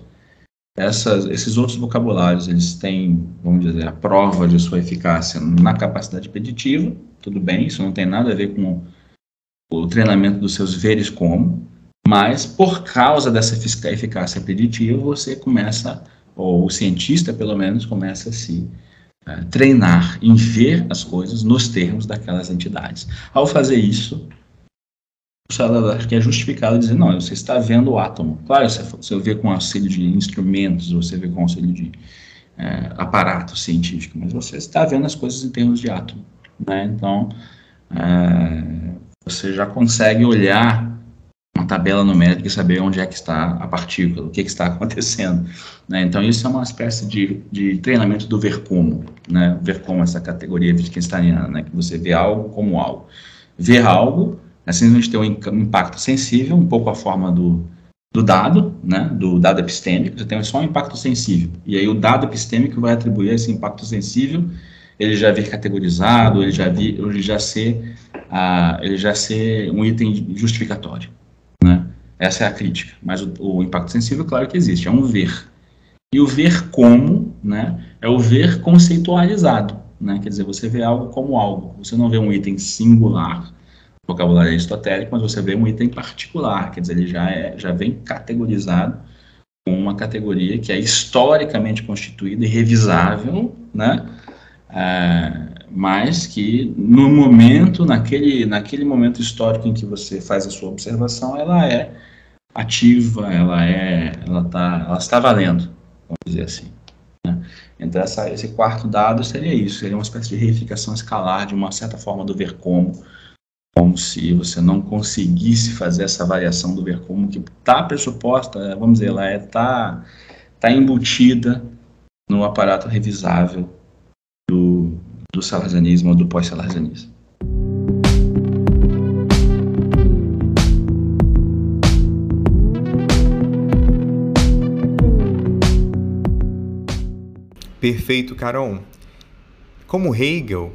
essas, esses outros vocabulários, eles têm, vamos dizer, a prova de sua eficácia na capacidade preditiva, tudo bem, isso não tem nada a ver com o treinamento dos seus veres como, mas por causa dessa eficácia preditiva, você começa ou o cientista, pelo menos, começa a se uh, treinar em ver as coisas nos termos daquelas entidades. Ao fazer isso, acho que é justificado dizer, não, você está vendo o átomo. Claro, você, você vê com auxílio de instrumentos, você vê com auxílio de é, aparato científico, mas você está vendo as coisas em termos de átomo. Né? Então, é, você já consegue olhar tabela numérica e saber onde é que está a partícula, o que, que está acontecendo. Né? Então, isso é uma espécie de, de treinamento do ver como, né? ver como essa categoria wittgensteiniana, né? que você vê algo como algo. Ver algo, assim a gente tem um impacto sensível, um pouco a forma do, do dado, né? do dado epistêmico, você tem só um impacto sensível. E aí o dado epistêmico vai atribuir esse impacto sensível, ele já vir categorizado, ele já, vir, ele já ser, uh, ele já ser um item justificatório. Essa é a crítica. Mas o, o, impacto sensível, claro que existe, é um ver. E o ver como, né, é o ver conceitualizado. Né? Quer dizer, você vê algo como algo. Você não vê um item singular, vocabulário aristotélico, mas você vê um item particular. Quer dizer, ele já, é, já vem categorizado com uma categoria que é historicamente constituída e revisável, né? É, mas que no momento, naquele, naquele momento histórico em que você faz a sua observação, ela é ativa, ela é, ela tá, ela está valendo, vamos dizer assim. Né? Então essa, esse quarto dado seria isso, seria uma espécie de reificação escalar de uma certa forma do ver como, como se você não conseguisse fazer essa variação do ver como que está pressuposta, vamos dizer, ela está é, tá, tá embutida no aparato revisável do, salesianismo ou do pós-salesianismo. Perfeito, Caron. Como Hegel,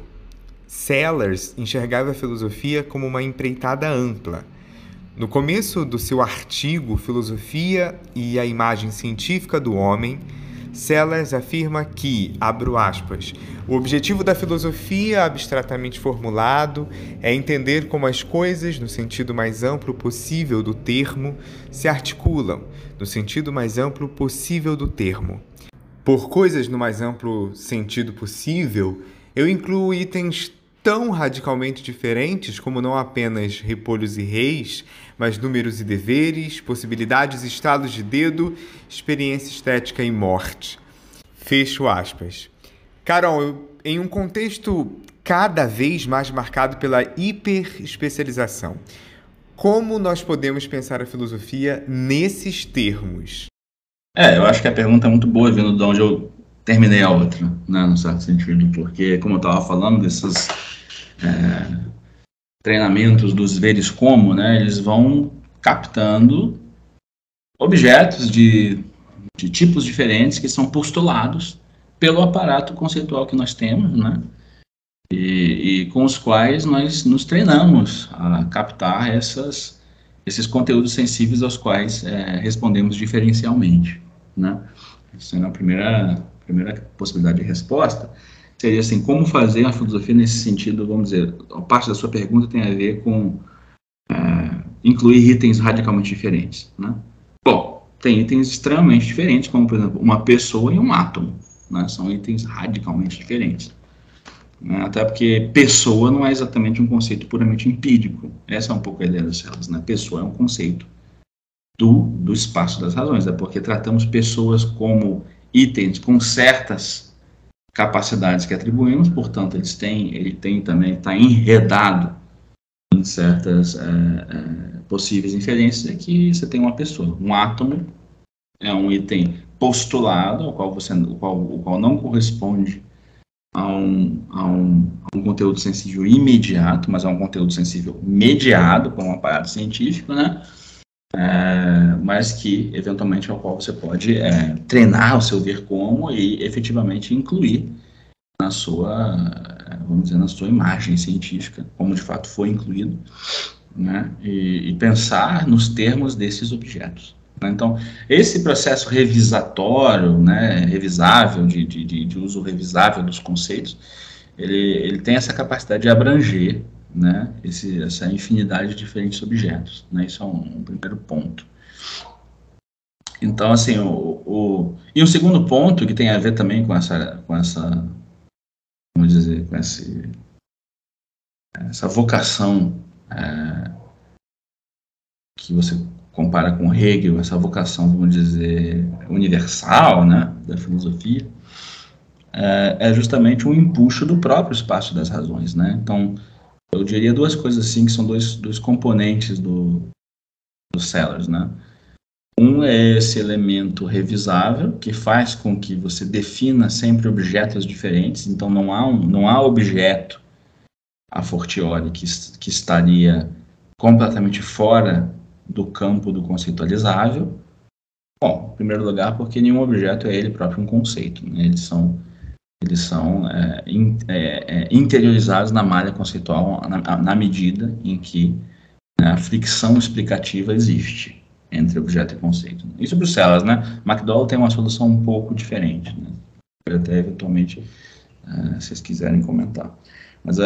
Sellers enxergava a filosofia como uma empreitada ampla. No começo do seu artigo Filosofia e a Imagem Científica do Homem, Sellers afirma que, abro aspas, o objetivo da filosofia abstratamente formulado é entender como as coisas, no sentido mais amplo possível do termo, se articulam, no sentido mais amplo possível do termo. Por coisas no mais amplo sentido possível, eu incluo itens tão radicalmente diferentes como não apenas repolhos e reis, mas números e deveres, possibilidades estados de dedo, experiência estética e morte. Fecho aspas. Carol, em um contexto cada vez mais marcado pela hiperespecialização, como nós podemos pensar a filosofia nesses termos? É, eu acho que a pergunta é muito boa, vindo de onde eu terminei a outra, né, no certo sentido, porque, como eu estava falando, desses é, treinamentos dos veres como, né, eles vão captando objetos de, de tipos diferentes que são postulados pelo aparato conceitual que nós temos, né, e, e com os quais nós nos treinamos a captar essas, esses conteúdos sensíveis aos quais é, respondemos diferencialmente né? Sendo a primeira, primeira possibilidade de resposta, seria assim, como fazer a filosofia nesse sentido, vamos dizer, a parte da sua pergunta tem a ver com é, incluir itens radicalmente diferentes, né? Bom, tem itens extremamente diferentes, como, por exemplo, uma pessoa e um átomo, né? São itens radicalmente diferentes. Né? Até porque pessoa não é exatamente um conceito puramente empírico. Essa é um pouco a ideia das células, né? Pessoa é um conceito do, do espaço das razões, é porque tratamos pessoas como itens com certas capacidades que atribuímos, portanto, eles têm, ele tem também, está enredado em certas é, é, possíveis inferências é que você tem uma pessoa. Um átomo é um item postulado, ao qual, você, o qual, o qual não corresponde a um, a, um, a um conteúdo sensível imediato, mas a um conteúdo sensível mediado por um aparato científico, né? É, mas que eventualmente ao qual você pode é, treinar o seu ver como e efetivamente incluir na sua, vamos dizer, na sua imagem científica, como de fato foi incluído, né? e, e pensar nos termos desses objetos. Né? Então, esse processo revisatório, né, revisável, de, de, de uso revisável dos conceitos, ele, ele tem essa capacidade de abranger né, esse, essa infinidade de diferentes objetos. Né? Isso é um, um primeiro ponto. Então, assim, o, o, e o segundo ponto que tem a ver também com essa, com essa, vamos dizer, com esse, essa vocação é, que você compara com Hegel, essa vocação, vamos dizer, universal né, da filosofia, é, é justamente um empuxo do próprio espaço das razões. Né? Então, eu diria duas coisas assim, que são dois, dois componentes do, do Sellers. Né? Um é esse elemento revisável, que faz com que você defina sempre objetos diferentes, então não há, um, não há objeto a fortiori que, que estaria completamente fora do campo do conceitualizável? Bom, em primeiro lugar, porque nenhum objeto é ele próprio um conceito. Né? Eles são, eles são é, in, é, é, interiorizados na malha conceitual na, na medida em que né, a fricção explicativa existe entre objeto e conceito. Isso o Celas, né? McDowell tem uma solução um pouco diferente. Né? Até eventualmente, uh, se vocês quiserem comentar. Mas uh,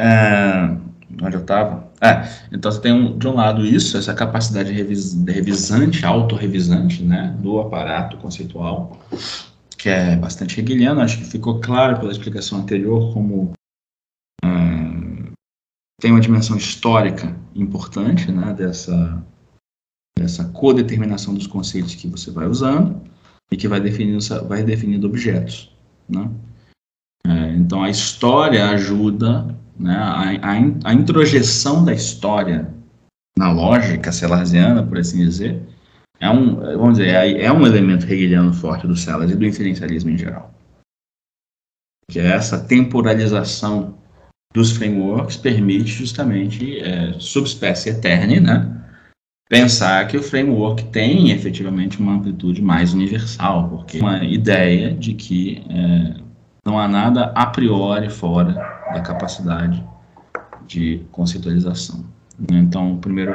uh, onde eu estava? É, então você tem um, de um lado isso, essa capacidade revis, revisante, autorrevisante, né, do aparato conceitual, que é bastante hegeliano, acho que ficou claro pela explicação anterior como hum, tem uma dimensão histórica importante, né, dessa, dessa codeterminação dos conceitos que você vai usando e que vai definindo, vai definindo objetos, né. É, então a história ajuda né, a, a, introjeção da história na lógica celarziana, por assim dizer, é um, vamos dizer, é, é um elemento hegeliano forte do Celas e do inferencialismo em geral. Que é essa temporalização dos frameworks permite justamente, é, subespécie eterna, né, pensar que o framework tem efetivamente uma amplitude mais universal, porque uma ideia de que é, não há nada a priori fora da capacidade de conceitualização. Então, o primeiro,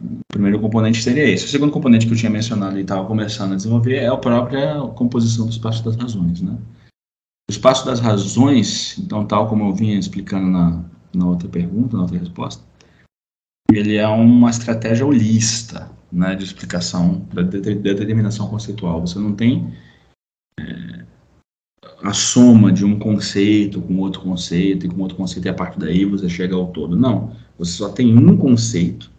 o primeiro componente seria esse. O segundo componente que eu tinha mencionado e estava começando a desenvolver é a própria composição do espaço das razões. Né? O espaço das razões, então, tal como eu vinha explicando na, na outra pergunta, na outra resposta, ele é uma estratégia holista né, de explicação da, da determinação conceitual. Você não tem é, a soma de um conceito com outro conceito e com outro conceito e a partir daí você chega ao todo. Não, você só tem um conceito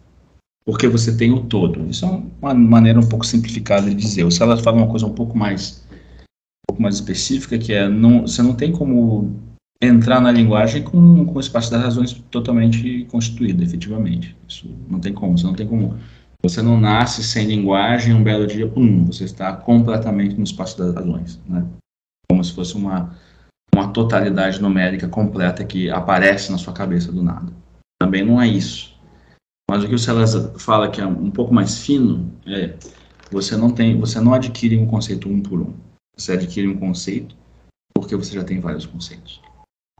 porque você tem o todo. Isso é uma maneira um pouco simplificada de dizer. O Sellers fala uma coisa um pouco mais um pouco mais específica que é não, você não tem como entrar na linguagem com, com o espaço das razões totalmente constituído, efetivamente. Isso não tem como. Você não tem como. Você não nasce sem linguagem um belo dia, pum, você está completamente no espaço das razões, né? Como se fosse uma, uma totalidade numérica completa que aparece na sua cabeça do nada. Também não é isso. Mas o que o Celeste fala que é um pouco mais fino é você não tem, você não adquire um conceito um por um. Você adquire um conceito porque você já tem vários conceitos.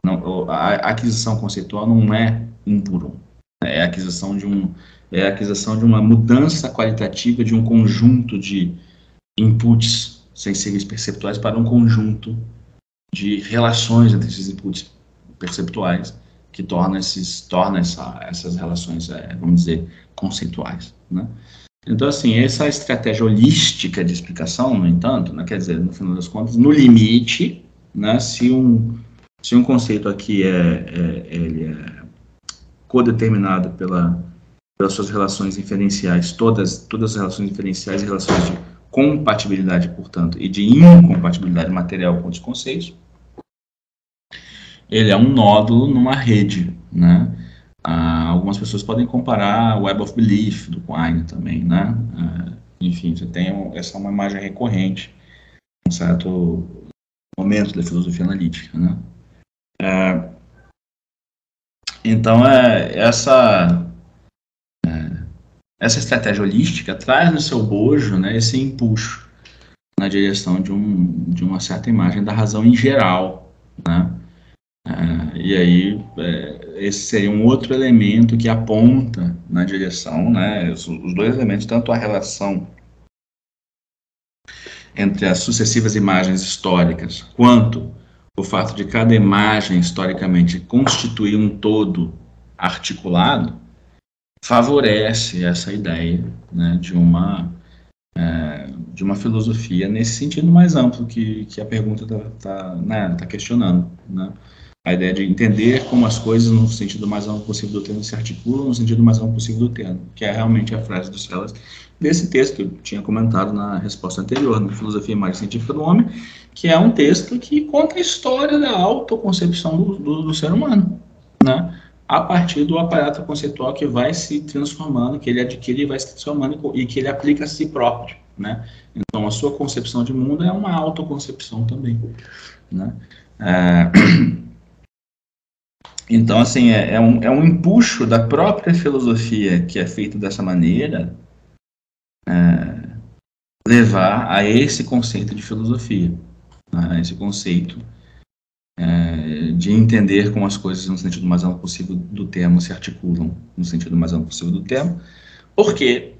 Não, a aquisição conceitual não é um por um. É a aquisição de um é a aquisição de uma mudança qualitativa de um conjunto de inputs sensíveis perceptuais para um conjunto de relações entre esses inputs perceptuais que torna, esses, torna essa, essas relações, é, vamos dizer, conceituais. Né? Então, assim, essa estratégia holística de explicação, no entanto, né, quer dizer, no final das contas, no limite, né, se, um, se um conceito aqui é, é, ele é codeterminado pela, pelas suas relações inferenciais, todas, todas as relações inferenciais e relações de compatibilidade, portanto, e de incompatibilidade material com os conceitos. ele é um nódulo numa rede, né? Ah, algumas pessoas podem comparar o Web of Belief do Quine também, né? Ah, enfim, você tem um, essa é uma imagem recorrente, um certo momento da filosofia analítica, né? É, então, é, essa essa estratégia holística traz no seu bojo né, esse empuxo na direção de, um, de uma certa imagem da razão em geral, né? É, e aí, é, esse seria um outro elemento que aponta na direção, né? Os, os dois elementos, tanto a relação entre as sucessivas imagens históricas, quanto o fato de cada imagem historicamente constituir um todo articulado, favorece essa ideia né, de uma é, de uma filosofia nesse sentido mais amplo que, que a pergunta está tá, né, tá questionando. Né? A ideia de entender como as coisas, no sentido mais amplo possível do termo, se articulam no sentido mais amplo possível do termo, que é realmente a frase do Celas, desse texto que eu tinha comentado na resposta anterior, na Filosofia Imagem Científica do Homem, que é um texto que conta a história da autoconcepção do, do, do ser humano, né? A partir do aparato conceitual que vai se transformando, que ele adquire e vai se transformando e que ele aplica a si próprio, né? Então, a sua concepção de mundo é uma autoconcepção também, né? É... Então, assim, é, é, um, é um empuxo da própria filosofia que é feito dessa maneira é, levar a esse conceito de filosofia, né? esse conceito é, de entender como as coisas, no sentido mais amplo possível do termo, se articulam no sentido mais amplo possível do termo, porque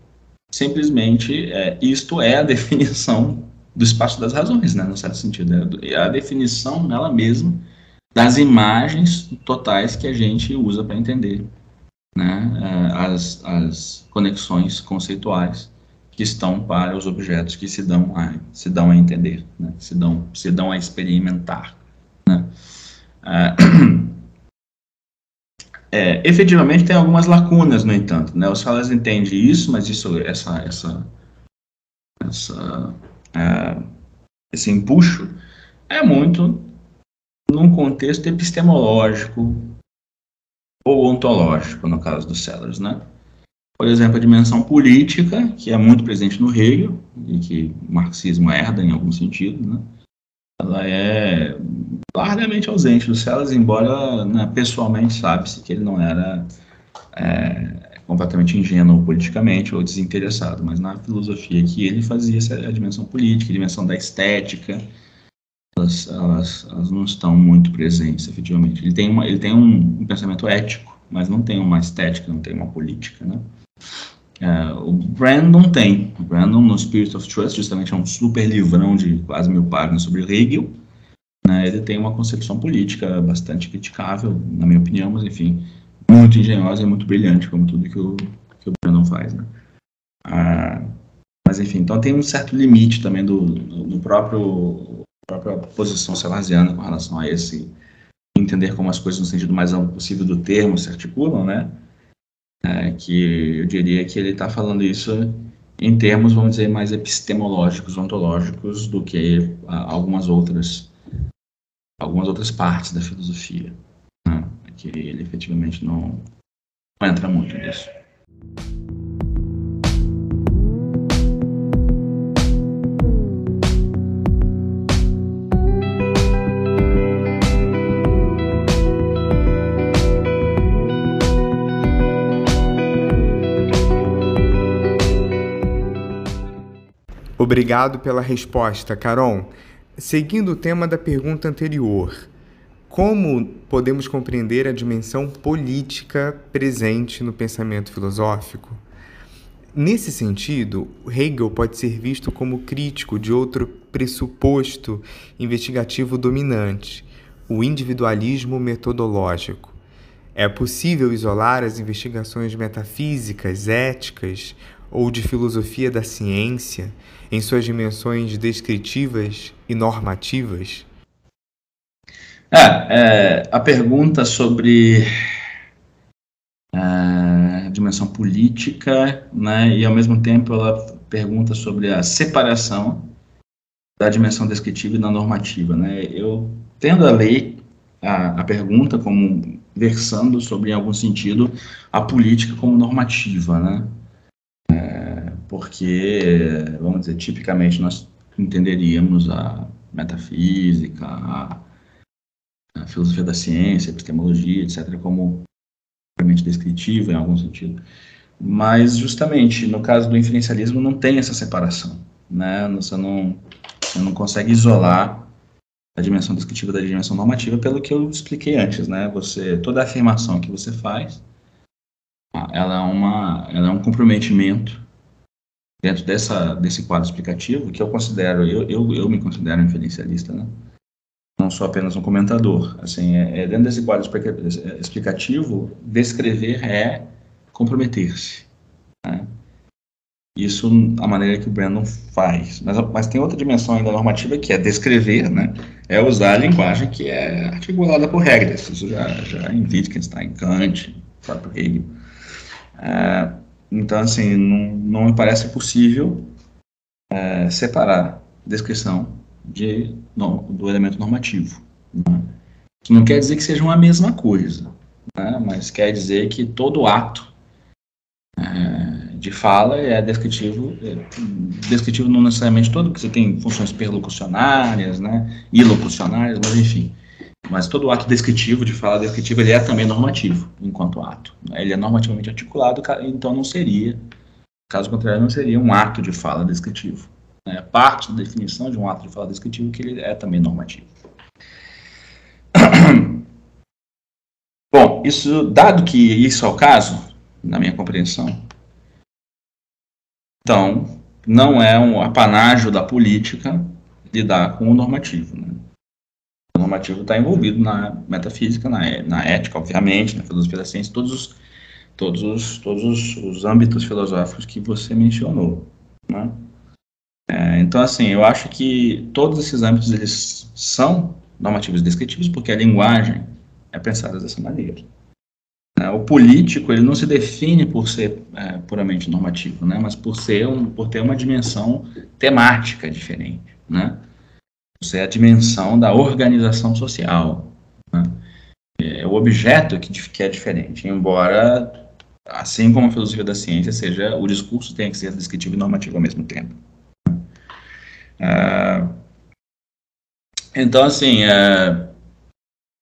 simplesmente é, isto é a definição do espaço das razões, né, no certo sentido, é, é a definição nela mesma das imagens totais que a gente usa para entender né, é, as, as conexões conceituais que estão para os objetos que se dão a, se dão a entender, né, se, dão, se dão a experimentar. Né. É, é, efetivamente tem algumas lacunas, no entanto. Né, os Salas entende isso, mas isso, essa, essa, essa, é, esse empuxo é muito num contexto epistemológico ou ontológico, no caso dos Sellers, né? Por exemplo, a dimensão política, que é muito presente no Hegel, e que o marxismo herda em algum sentido, né? Ela é largamente ausente do Sellers, embora né, pessoalmente sabe-se que ele não era é, completamente ingênuo politicamente ou desinteressado, mas na filosofia que ele fazia essa a dimensão política, a dimensão da estética, elas, elas, elas não estão muito presentes, efetivamente. Ele tem, uma, ele tem um pensamento ético, mas não tem uma estética, não tem uma política, né? É, o Brandon tem. O Brandon, no Spirit of Trust, justamente é um super livrão de quase mil páginas sobre Hegel. Né, ele tem uma concepção política bastante criticável, na minha opinião, mas enfim, muito engenhosa e muito brilhante, como tudo que o, que o Brandon faz. Né? Ah, mas enfim, então tem um certo limite também do, do, do próprio própria posição salasiana com relação a esse entender como as coisas no sentido mais amplo possível do termo se articulam, né? É, que eu diria que ele está falando isso em termos, vamos dizer, mais epistemológicos, ontológicos do que algumas outras algumas outras partes da filosofia, né? que ele efetivamente não, não entra muito nisso. Obrigado pela resposta, Caron. Seguindo o tema da pergunta anterior, como podemos compreender a dimensão política presente no pensamento filosófico? Nesse sentido, Hegel pode ser visto como crítico de outro pressuposto investigativo dominante, o individualismo metodológico. É possível isolar as investigações metafísicas, éticas ou de filosofia da ciência em suas dimensões descritivas e normativas? É, é a pergunta sobre a é, dimensão política, né, e ao mesmo tempo ela pergunta sobre a separação da dimensão descritiva e da normativa, né. Eu tendo a ler a, a pergunta como versando sobre, em algum sentido, a política como normativa, né? Porque, vamos dizer, tipicamente nós entenderíamos a metafísica, a, a filosofia da ciência, a epistemologia, etc., como realmente descritiva em algum sentido. Mas, justamente, no caso do inferencialismo, não tem essa separação. Né? Você, não, você não consegue isolar a dimensão descritiva da dimensão normativa pelo que eu expliquei antes. Né? Você, toda afirmação que você faz, ela é, uma, ela é um comprometimento dentro dessa, desse quadro explicativo que eu considero, eu, eu, eu me considero inferencialista, né? não sou apenas um comentador. Assim, é, é dentro desse quadro explicativo, descrever é comprometer-se. Né? Isso a maneira que o Brandon faz. Mas, mas tem outra dimensão ainda normativa que é descrever, né? é usar a linguagem que é articulada por regras. Isso já, já em Wittgenstein, Kant, próprio Hegel. É, então, assim, não, não me parece possível é, separar descrição de, no, do elemento normativo. Né? Não quer dizer que sejam a mesma coisa, né? mas quer dizer que todo ato é, de fala é descritivo, é, descritivo não necessariamente todo, porque você tem funções perlocucionárias, né, ilocucionárias, mas enfim. Mas todo ato descritivo, de fala descritiva, ele é também normativo, enquanto ato. Ele é normativamente articulado, então não seria, caso contrário, não seria um ato de fala descritivo. É parte da definição de um ato de fala descritivo que ele é também normativo. Bom, isso, dado que isso é o caso, na minha compreensão, então, não é um apanágio da política lidar com o normativo. Né? Normativo está envolvido na metafísica, na, na, ética, obviamente, na filosofia da ciência, todos os, todos os, todos os, os âmbitos filosóficos que você mencionou. Né? É, então, assim, eu acho que todos esses âmbitos eles são normativos descritivos porque a linguagem é pensada dessa maneira. É, o político ele não se define por ser é, puramente normativo, né, mas por ser um, por ter uma dimensão temática diferente, né, por ser a dimensão da organização social. Né, é o objeto que, é diferente, embora assim como a filosofia da ciência seja o discurso tem que ser descritivo e normativo ao mesmo tempo. É, então assim é,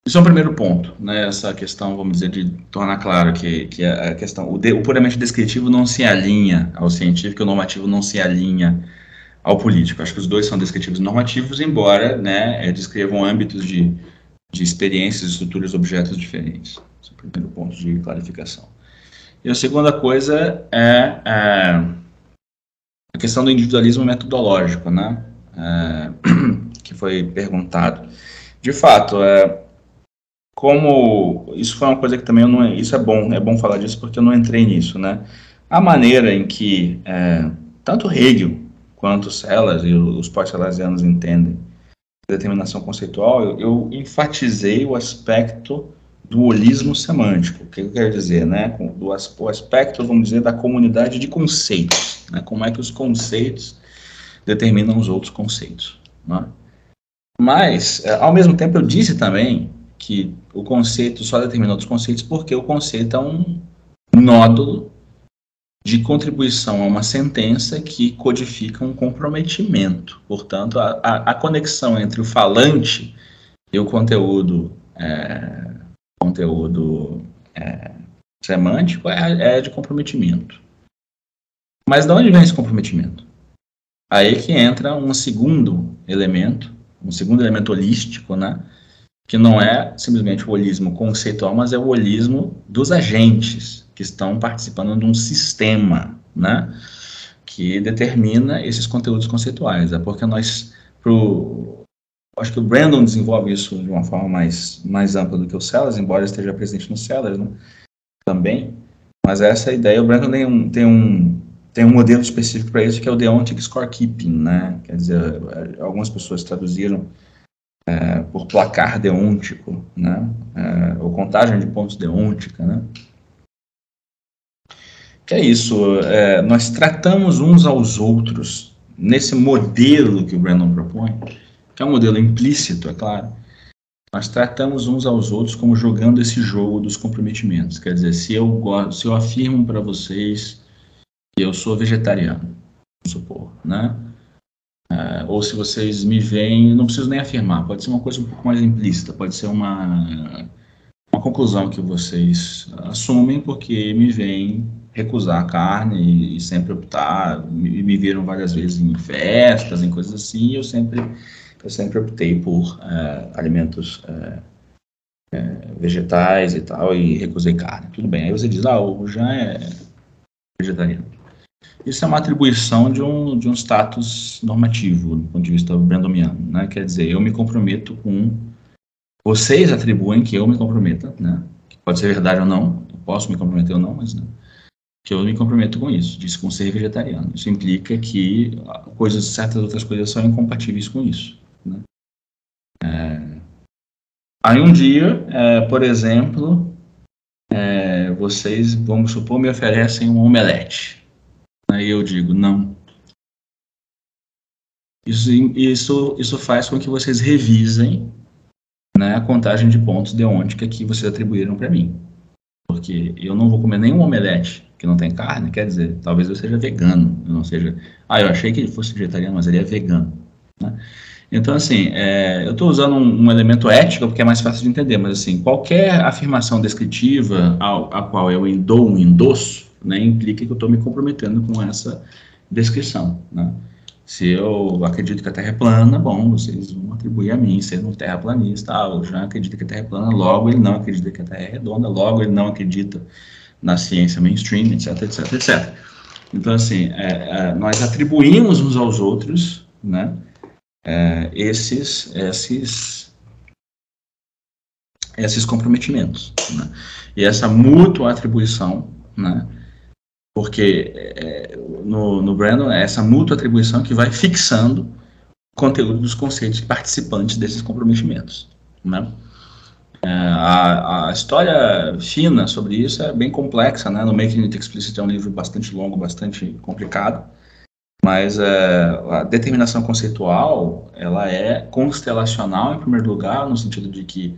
isso é um primeiro ponto, né? Essa questão, vamos dizer, de tornar claro que, que a questão, o, de, o puramente descritivo não se alinha ao científico, o normativo não se alinha ao político. Acho que os dois são descritivos normativos, embora, né, é, descrevam âmbitos de, de experiências, estruturas, objetos diferentes. Esse é o primeiro ponto de clarificação. E a segunda coisa é, é a questão do individualismo metodológico, né? É, que foi perguntado. De fato, é, como isso foi uma coisa que também eu não isso é bom é bom falar disso porque eu não entrei nisso né a maneira em que é, tanto Hegel quanto Sellars e os pós-salesianos entendem determinação conceitual eu, eu, enfatizei o aspecto do holismo semântico. O que eu quero dizer né? Do o aspecto vamos dizer da comunidade de conceitos né? Como é que os conceitos determinam os outros conceitos né? mas é, ao mesmo tempo eu disse também que o conceito só determina outros conceitos porque o conceito é um nódulo de contribuição a uma sentença que codifica um comprometimento. Portanto, a, a, a conexão entre o falante e o conteúdo, é, conteúdo é, semântico é, é de comprometimento. Mas de onde vem esse comprometimento? Aí que entra um segundo elemento, um segundo elemento holístico, né? que não é simplesmente o holismo conceitual, mas é o holismo dos agentes que estão participando de um sistema, né, que determina esses conteúdos conceituais. É porque nós, pro, acho que o Brandon desenvolve isso de uma forma mais, mais ampla do que o Sellers, embora esteja presente no Sellers, né, também, mas essa ideia, o Brandon tem um, tem um, tem um modelo específico para isso, que é o Deontic Scorekeeping, né, quer dizer, algumas pessoas traduziram é, por placar deôntico, né? É, ou contagem de pontos deôntica, né? Que é isso, é, nós tratamos uns aos outros nesse modelo que o Brandon propõe, que é um modelo implícito, é claro, nós tratamos uns aos outros como jogando esse jogo dos comprometimentos. Quer dizer, se eu, se eu afirmo para vocês que eu sou vegetariano, vamos supor, né? É, ou se vocês me veem, não preciso nem afirmar, pode ser uma coisa um pouco mais implícita, pode ser uma, uma conclusão que vocês assumem porque me veem recusar carne e, sempre optar, me, me, viram várias vezes em festas, em coisas assim, e eu sempre, eu sempre optei por é, alimentos é, é, vegetais e tal, e recusei carne. Tudo bem, aí você diz, ah, o Jean é vegetariano. Isso é uma atribuição de um, de um status normativo, do ponto de vista brandomiano, né? Quer dizer, eu me comprometo com... Vocês atribuem que eu me comprometa, né? Pode ser verdade ou não, eu posso me comprometer ou não, mas né? Que eu me comprometo com isso, diz com ser vegetariano. Isso implica que coisas, certas outras coisas são incompatíveis com isso. Né? É... Aí um dia, é, por exemplo, é, vocês, vamos supor, me oferecem um omelete. Aí eu digo, não. Isso, isso, isso faz com que vocês revisem né, a contagem de pontos deôntica que vocês atribuíram para mim. Porque eu não vou comer nenhum omelete que não tem carne, quer dizer, talvez eu seja vegano, eu não seja. Ah, eu achei que ele fosse vegetariano, mas ele é vegano. Né? Então, assim, é, eu estou usando um, um, elemento ético porque é mais fácil de entender, mas, assim, qualquer afirmação descritiva ao, a qual eu dou um endosso, né, implica que eu estou me comprometendo com essa descrição, né? Se eu acredito que a Terra é plana, bom, vocês vão atribuir a mim ser um terraplanista. Ah, o Jean acredita que a Terra é plana, logo ele não acredita que a Terra é redonda, logo ele não acredita na ciência mainstream, etc, etc, etc. Então, assim, é, é, nós atribuímos uns aos outros, né, é, esses, esses, esses comprometimentos, né? E essa mútua atribuição, né, porque é, no, no Brandon é essa mútua atribuição que vai fixando o conteúdo dos conceitos participantes desses comprometimentos, né? É, a, a, história fina sobre isso é bem complexa, né? No Making It Explicit é um livro bastante longo, bastante complicado, mas é, a determinação conceitual ela é constelacional em primeiro lugar, no sentido de que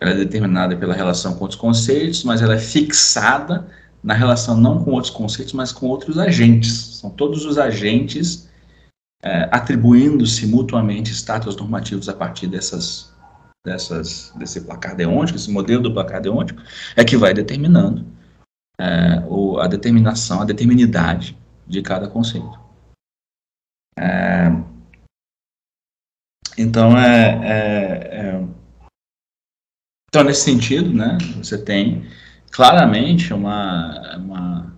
ela é determinada pela relação com outros conceitos, mas ela é fixada na relação não com outros conceitos, mas com outros agentes. São todos os agentes é, atribuindo-se mutuamente status normativos a partir dessas dessas, desse placar deôntico, esse modelo do placar deôntico, é que vai determinando é, o, a determinação, a determinidade de cada conceito. É, então, é, é, é, então, nesse sentido, né, você tem claramente uma, uma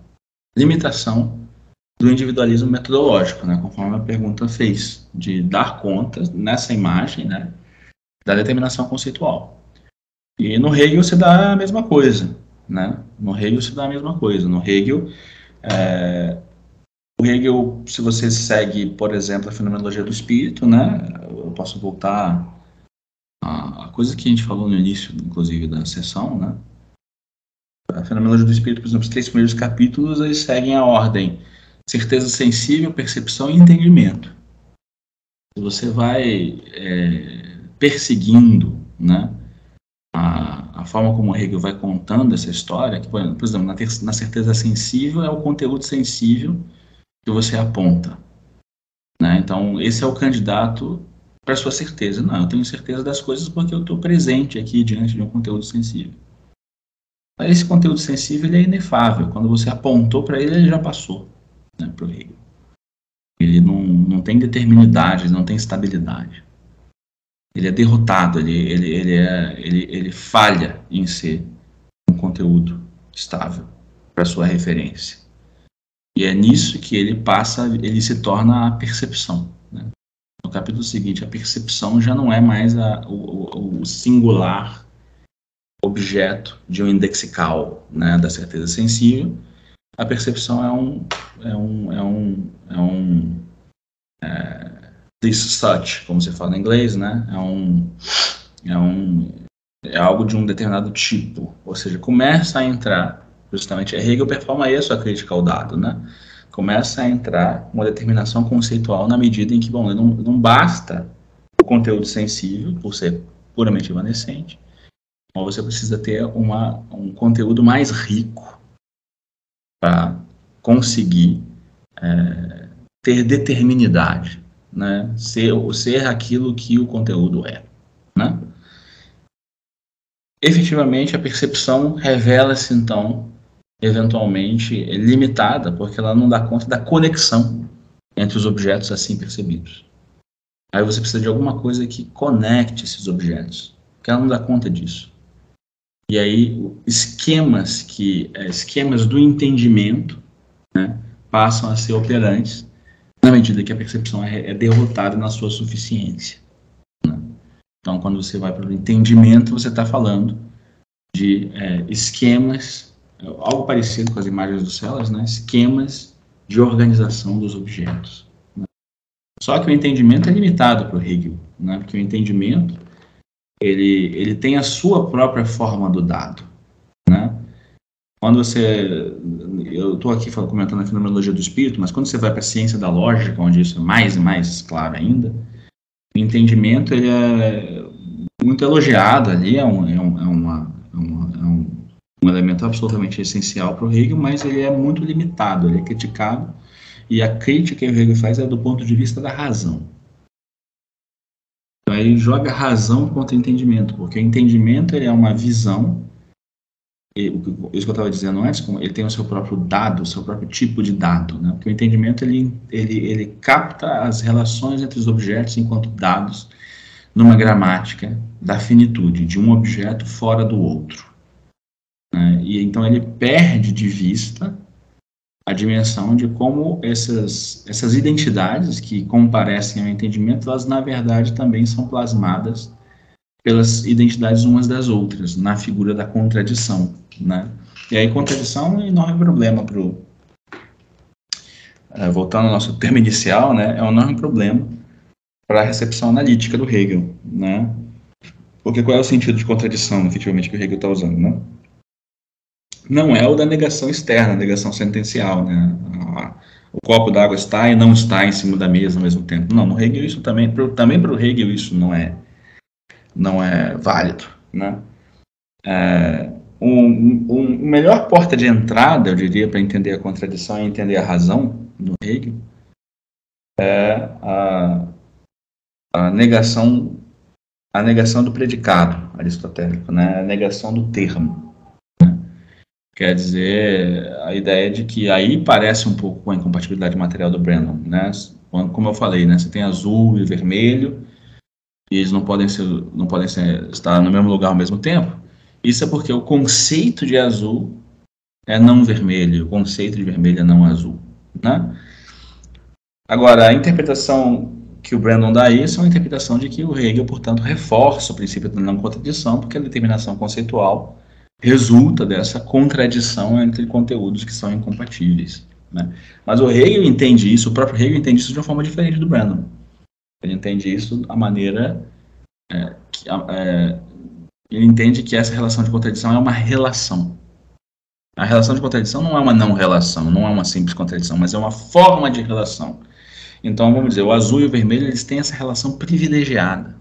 limitação do individualismo metodológico, né, conforme a pergunta fez, de dar conta nessa imagem, né, da determinação conceitual. E no Hegel se dá a mesma coisa, né? No Hegel se dá a mesma coisa. No Hegel, é, o Hegel, se você segue, por exemplo, a fenomenologia do espírito, né? Eu posso voltar a, coisa que a gente falou no início, inclusive, da sessão, né? A fenomenologia do espírito, por exemplo, os três primeiros capítulos, eles seguem a ordem certeza sensível, percepção e entendimento. Você vai é, perseguindo, né? A, a forma como Hegel vai contando essa história, que, por exemplo, na, ter, na certeza sensível é o conteúdo sensível que você aponta. Né? Então, esse é o candidato para sua certeza. Não, eu tenho certeza das coisas porque eu estou presente aqui diante de um conteúdo sensível. Esse conteúdo sensível é inefável. Quando você apontou para ele, ele já passou né, para o Hegel. Ele não, não tem determinidade, não tem estabilidade ele é derrotado, ele, ele, ele, é, ele, ele falha em ser um conteúdo estável para sua referência. E é nisso que ele passa, ele se torna a percepção. Né? No capítulo seguinte, a percepção já não é mais a, o, o, singular objeto de um indexical né, da certeza sensível. A percepção é um, é um, é um, é um é, this such, como se fala em inglês, né? É um, é um, é algo de um determinado tipo, ou seja, começa a entrar, justamente, é Hegel performa aí a crítica ao dado, né? Começa a entrar uma determinação conceitual na medida em que, bom, não, não basta o conteúdo sensível, por ser puramente evanescente. Então você precisa ter uma, um conteúdo mais rico para conseguir é, ter determinidade, né? ser, ser aquilo que o conteúdo é. Né? Efetivamente, a percepção revela-se, então, eventualmente limitada, porque ela não dá conta da conexão entre os objetos assim percebidos. Aí você precisa de alguma coisa que conecte esses objetos, que ela não dá conta disso. E aí esquemas que é, esquemas do entendimento né, passam a ser operantes na medida que a percepção é, é derrotada na sua suficiência. Né? Então, quando você vai para o entendimento, você está falando de é, esquemas, algo parecido com as imagens do Celas, né? esquemas de organização dos objetos. Né? Só que o entendimento é limitado para o Hegel, né? porque o entendimento ele, ele tem a sua própria forma do dado. Quando você. Eu estou aqui comentando a fenomenologia do espírito, mas quando você vai para a ciência da lógica, onde isso é mais e mais claro ainda, o entendimento ele é muito elogiado ali, é, um, é, um, é, uma, é, é um, um, elemento absolutamente essencial para o Hegel, mas ele é muito limitado, ele é criticado, e a crítica que o Hegel faz é do ponto de vista da razão. Então ele joga razão contra entendimento, porque o entendimento ele é uma visão, isso que eu estava dizendo antes, ele tem o seu próprio dado, o seu próprio tipo de dado, né? porque o entendimento ele, ele, ele capta as relações entre os objetos enquanto dados numa gramática da finitude, de um objeto fora do outro. Né? E então ele perde de vista a dimensão de como essas, essas identidades que comparecem ao entendimento, elas na verdade também são plasmadas pelas identidades umas das outras, na figura da contradição, né? E aí contradição é um enorme problema para o... É, voltando ao nosso termo inicial, né, é um enorme problema para a recepção analítica do Hegel, né? Porque qual é o sentido de contradição, efetivamente, que o Hegel está usando, né? não é o da negação externa, negação sentencial, né? O copo d'água está e não está em cima da mesa ao mesmo tempo. Não, no Hegel isso também, pro, também para o Hegel isso não é, não é válido, né? É, um, um, melhor porta de entrada, eu diria, para entender a contradição e entender a razão do Hegel é a, a negação a negação do predicado aristotélico, né? A negação do termo. Quer dizer, a ideia de que aí parece um pouco com a incompatibilidade material do Brandon, né? Como eu falei, né? Você tem azul e vermelho, e eles não podem ser, não podem ser, estar no mesmo lugar ao mesmo tempo. Isso é porque o conceito de azul é não vermelho, o conceito de vermelho é não azul, né? Agora, a interpretação que o Brandon dá isso é uma interpretação de que o Hegel, portanto, reforça o princípio da não contradição, porque a determinação conceitual resulta dessa contradição entre conteúdos que são incompatíveis. Né? Mas o Hegel entende isso, o próprio Hegel entende isso de uma forma diferente do Brandon. Ele entende isso a maneira é, que, é, ele entende que essa relação de contradição é uma relação. A relação de contradição não é uma não relação, não é uma simples contradição, mas é uma forma de relação. Então, vamos dizer, o azul e o vermelho eles têm essa relação privilegiada.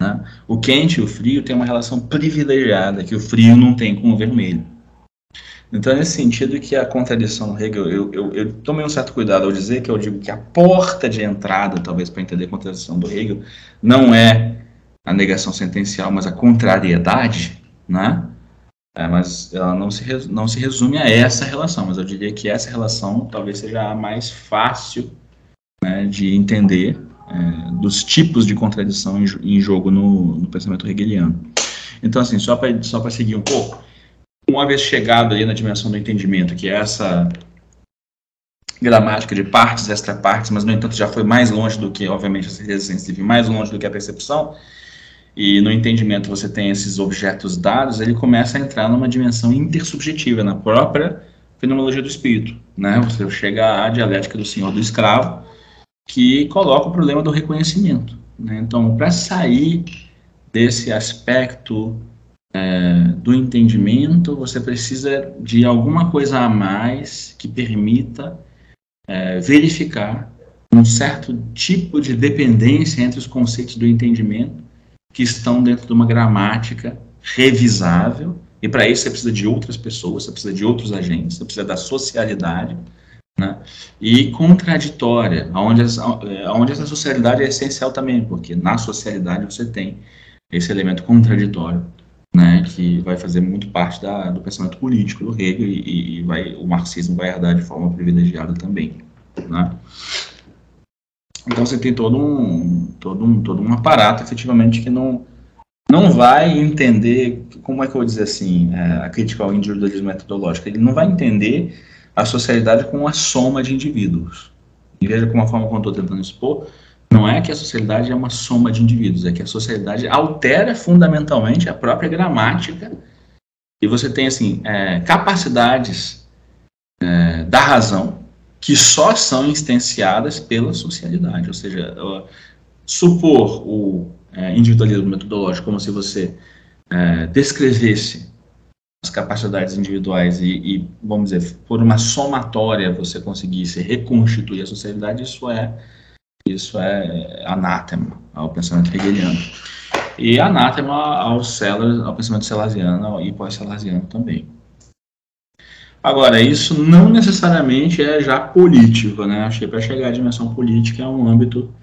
Né? O quente e o frio têm uma relação privilegiada que o frio não tem com o vermelho. Então, nesse sentido que a contradição Hegel, eu, eu, eu, tomei um certo cuidado ao dizer que eu digo que a porta de entrada, talvez, para entender a contradição do Hegel, não é a negação sentencial, mas a contrariedade, né? É, mas ela não se, não se resume a essa relação, mas eu diria que essa relação talvez seja a mais fácil né, de entender é, dos tipos de contradição em, em jogo no, no, pensamento hegeliano. Então, assim, só para só seguir um pouco, uma vez chegado ali na dimensão do entendimento, que é essa gramática de partes, extra-partes, mas, no entanto, já foi mais longe do que, obviamente, a sensitiva, mais longe do que a percepção, e no entendimento você tem esses objetos dados, ele começa a entrar numa dimensão intersubjetiva, na própria fenomenologia do espírito. Né? Você chega à dialética do senhor do escravo, que coloca o problema do reconhecimento. Né? Então, para sair desse aspecto é, do entendimento, você precisa de alguma coisa a mais que permita é, verificar um certo tipo de dependência entre os conceitos do entendimento que estão dentro de uma gramática revisável, e para isso você precisa de outras pessoas, você precisa de outros agentes, você precisa da socialidade, né? e contraditória, onde, onde essa socialidade é essencial também, porque na socialidade você tem esse elemento contraditório, né, que vai fazer muito parte da, do pensamento político do Hegel e, e, vai, o marxismo vai herdar de forma privilegiada também. Né? Então você tem todo um, todo um, todo um aparato, efetivamente, que não, não vai entender, como é que eu vou dizer assim, é, a crítica ao individualismo metodológico, ele não vai entender a socialidade como a soma de indivíduos. E veja como a forma como eu estou tentando expor, não é que a socialidade é uma soma de indivíduos, é que a socialidade altera fundamentalmente a própria gramática. E você tem assim é, capacidades é, da razão que só são instanciadas pela socialidade, ou seja, supor o é, individualismo metodológico como se você é, descrevesse as capacidades individuais e, e, vamos dizer, por uma somatória você conseguisse reconstituir a sociedade, isso é isso é anátema ao pensamento hegeliano. E anátema ao, ao pensamento celasiano e pós-celasiano também. Agora, isso não necessariamente é já político, né? Achei para chegar à dimensão política é um âmbito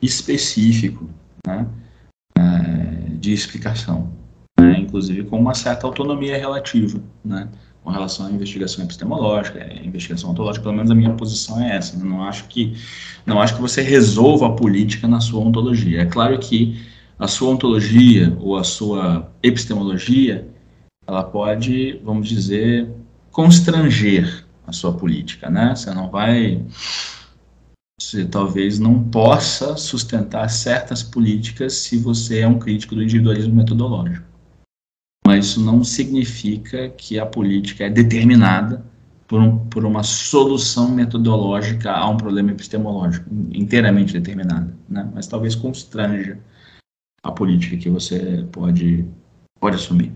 específico, né? É, de explicação, né? inclusive com uma certa autonomia relativa, né? Com relação à investigação epistemológica, à investigação ontológica, pelo menos a minha posição é essa. Né? Não acho que não acho que você resolva a política na sua ontologia. É claro que a sua ontologia ou a sua epistemologia, ela pode, vamos dizer, constranger a sua política, né? Você não vai você talvez não possa sustentar certas políticas se você é um crítico do individualismo metodológico mas isso não significa que a política é determinada por, um, por uma solução metodológica a um problema epistemológico, inteiramente determinada, né? mas talvez constranja a política que você pode, pode assumir.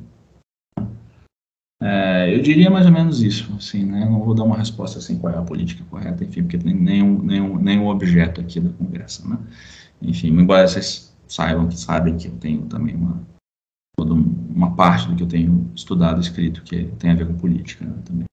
É, eu diria mais ou menos isso, assim, né? Não vou dar uma resposta assim qual é a política correta, enfim, porque tem nenhum, nenhum, nenhum objeto aqui da conversa, né? Enfim, embora vocês saibam que sabem que eu tenho também uma toda uma parte do que eu tenho estudado, escrito, que tem a ver com política né, também.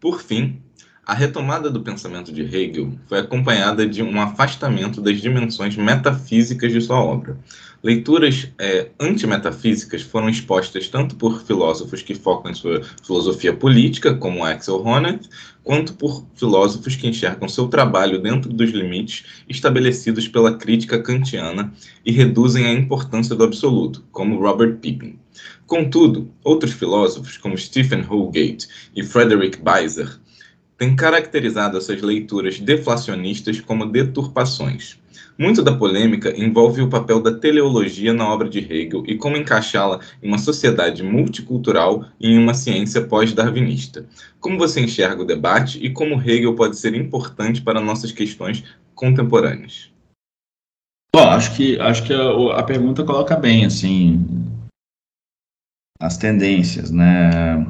Por fim, a retomada do pensamento de Hegel foi acompanhada de um afastamento das dimensões metafísicas de sua obra. Leituras é, antimetafísicas foram expostas tanto por filósofos que focam em sua filosofia política, como Axel Honneth, quanto por filósofos que enxergam seu trabalho dentro dos limites estabelecidos pela crítica kantiana e reduzem a importância do absoluto, como Robert Pippin. Contudo, outros filósofos, como Stephen Holgate e Frederick Beiser, têm caracterizado essas leituras deflacionistas como deturpações. Muito da polêmica envolve o papel da teleologia na obra de Hegel e como encaixá-la em uma sociedade multicultural e em uma ciência pós-darwinista. Como você enxerga o debate e como Hegel pode ser importante para nossas questões contemporâneas? Bom, acho que acho que a, a pergunta coloca bem assim as tendências, né?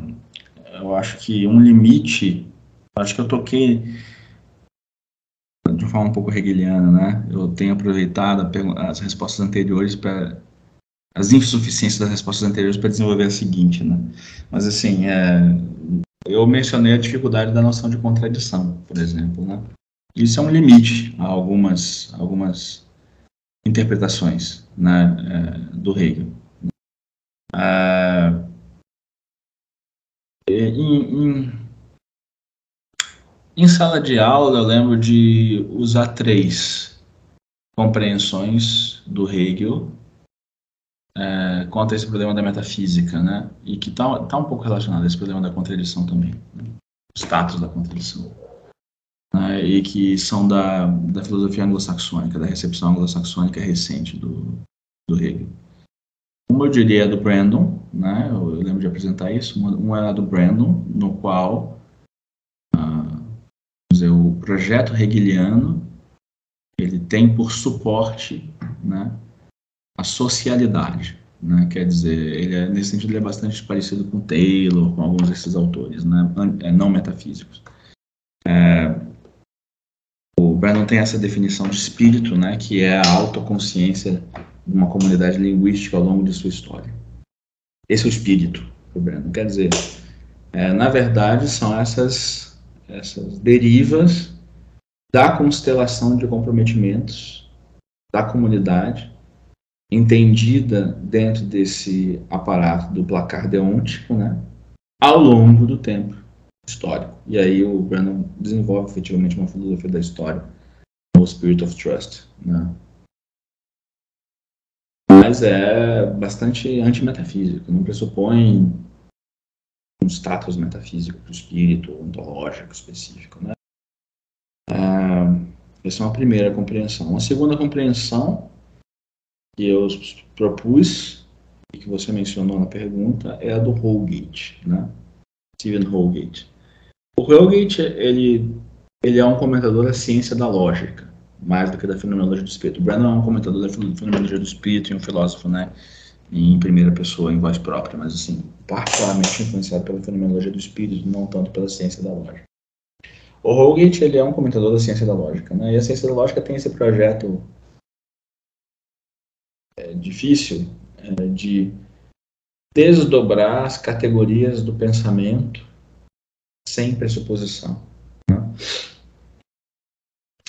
Eu acho que um limite, acho que eu toquei forma um pouco hegeliana, né? Eu tenho aproveitado as respostas anteriores para as insuficiências das respostas anteriores para desenvolver a seguinte, né? Mas assim, é, eu mencionei a dificuldade da noção de contradição, por exemplo, né? Isso é um limite a algumas algumas interpretações, né, é, do Hegel. É, em, em em sala de aula, eu lembro de usar três compreensões do Hegel é, contra esse problema da metafísica, né? E que está tá um pouco relacionado a esse problema da contradição também, né? o status da contradição. Né? E que são da, da filosofia anglo-saxônica, da recepção anglo-saxônica recente do, do Hegel. Uma eu diria é do Brandon, né? Eu, eu lembro de apresentar isso. Uma, uma é do Brandon, no qual dizer, o projeto hegeliano ele tem por suporte né, a socialidade. Né, quer dizer, ele é, nesse sentido ele é bastante parecido com Taylor, com alguns desses autores né, é, não metafísicos. É, o Brandon tem essa definição de espírito, né, que é a autoconsciência de uma comunidade linguística ao longo de sua história. Esse é o espírito do Brandon. Quer dizer, é, na verdade, são essas, essas derivas da constelação de comprometimentos da comunidade, entendida dentro desse aparato do placar deontico, né, ao longo do tempo histórico. E aí o Brandon desenvolve efetivamente uma filosofia da história, o Spirit of Trust, né, mas é bastante antimetafísico, não pressupõe um status metafísico para o espírito ontológico específico. Né? É, essa é uma primeira compreensão. Uma segunda compreensão que eu propus e que você mencionou na pergunta é a do Holgate, né? Stephen Holgate. O Holgate ele ele é um comentador da ciência da lógica mais do que da fenomenologia do espírito. O Brandon é um comentador da fenomenologia do espírito e um filósofo, né, em primeira pessoa, em voz própria, mas assim, particularmente influenciado pela fenomenologia do espírito, não tanto pela ciência da lógica. O Holgate, ele é um comentador da ciência da lógica, né, e a ciência da lógica tem esse projeto é, difícil é, de desdobrar as categorias do pensamento sem pressuposição. Né?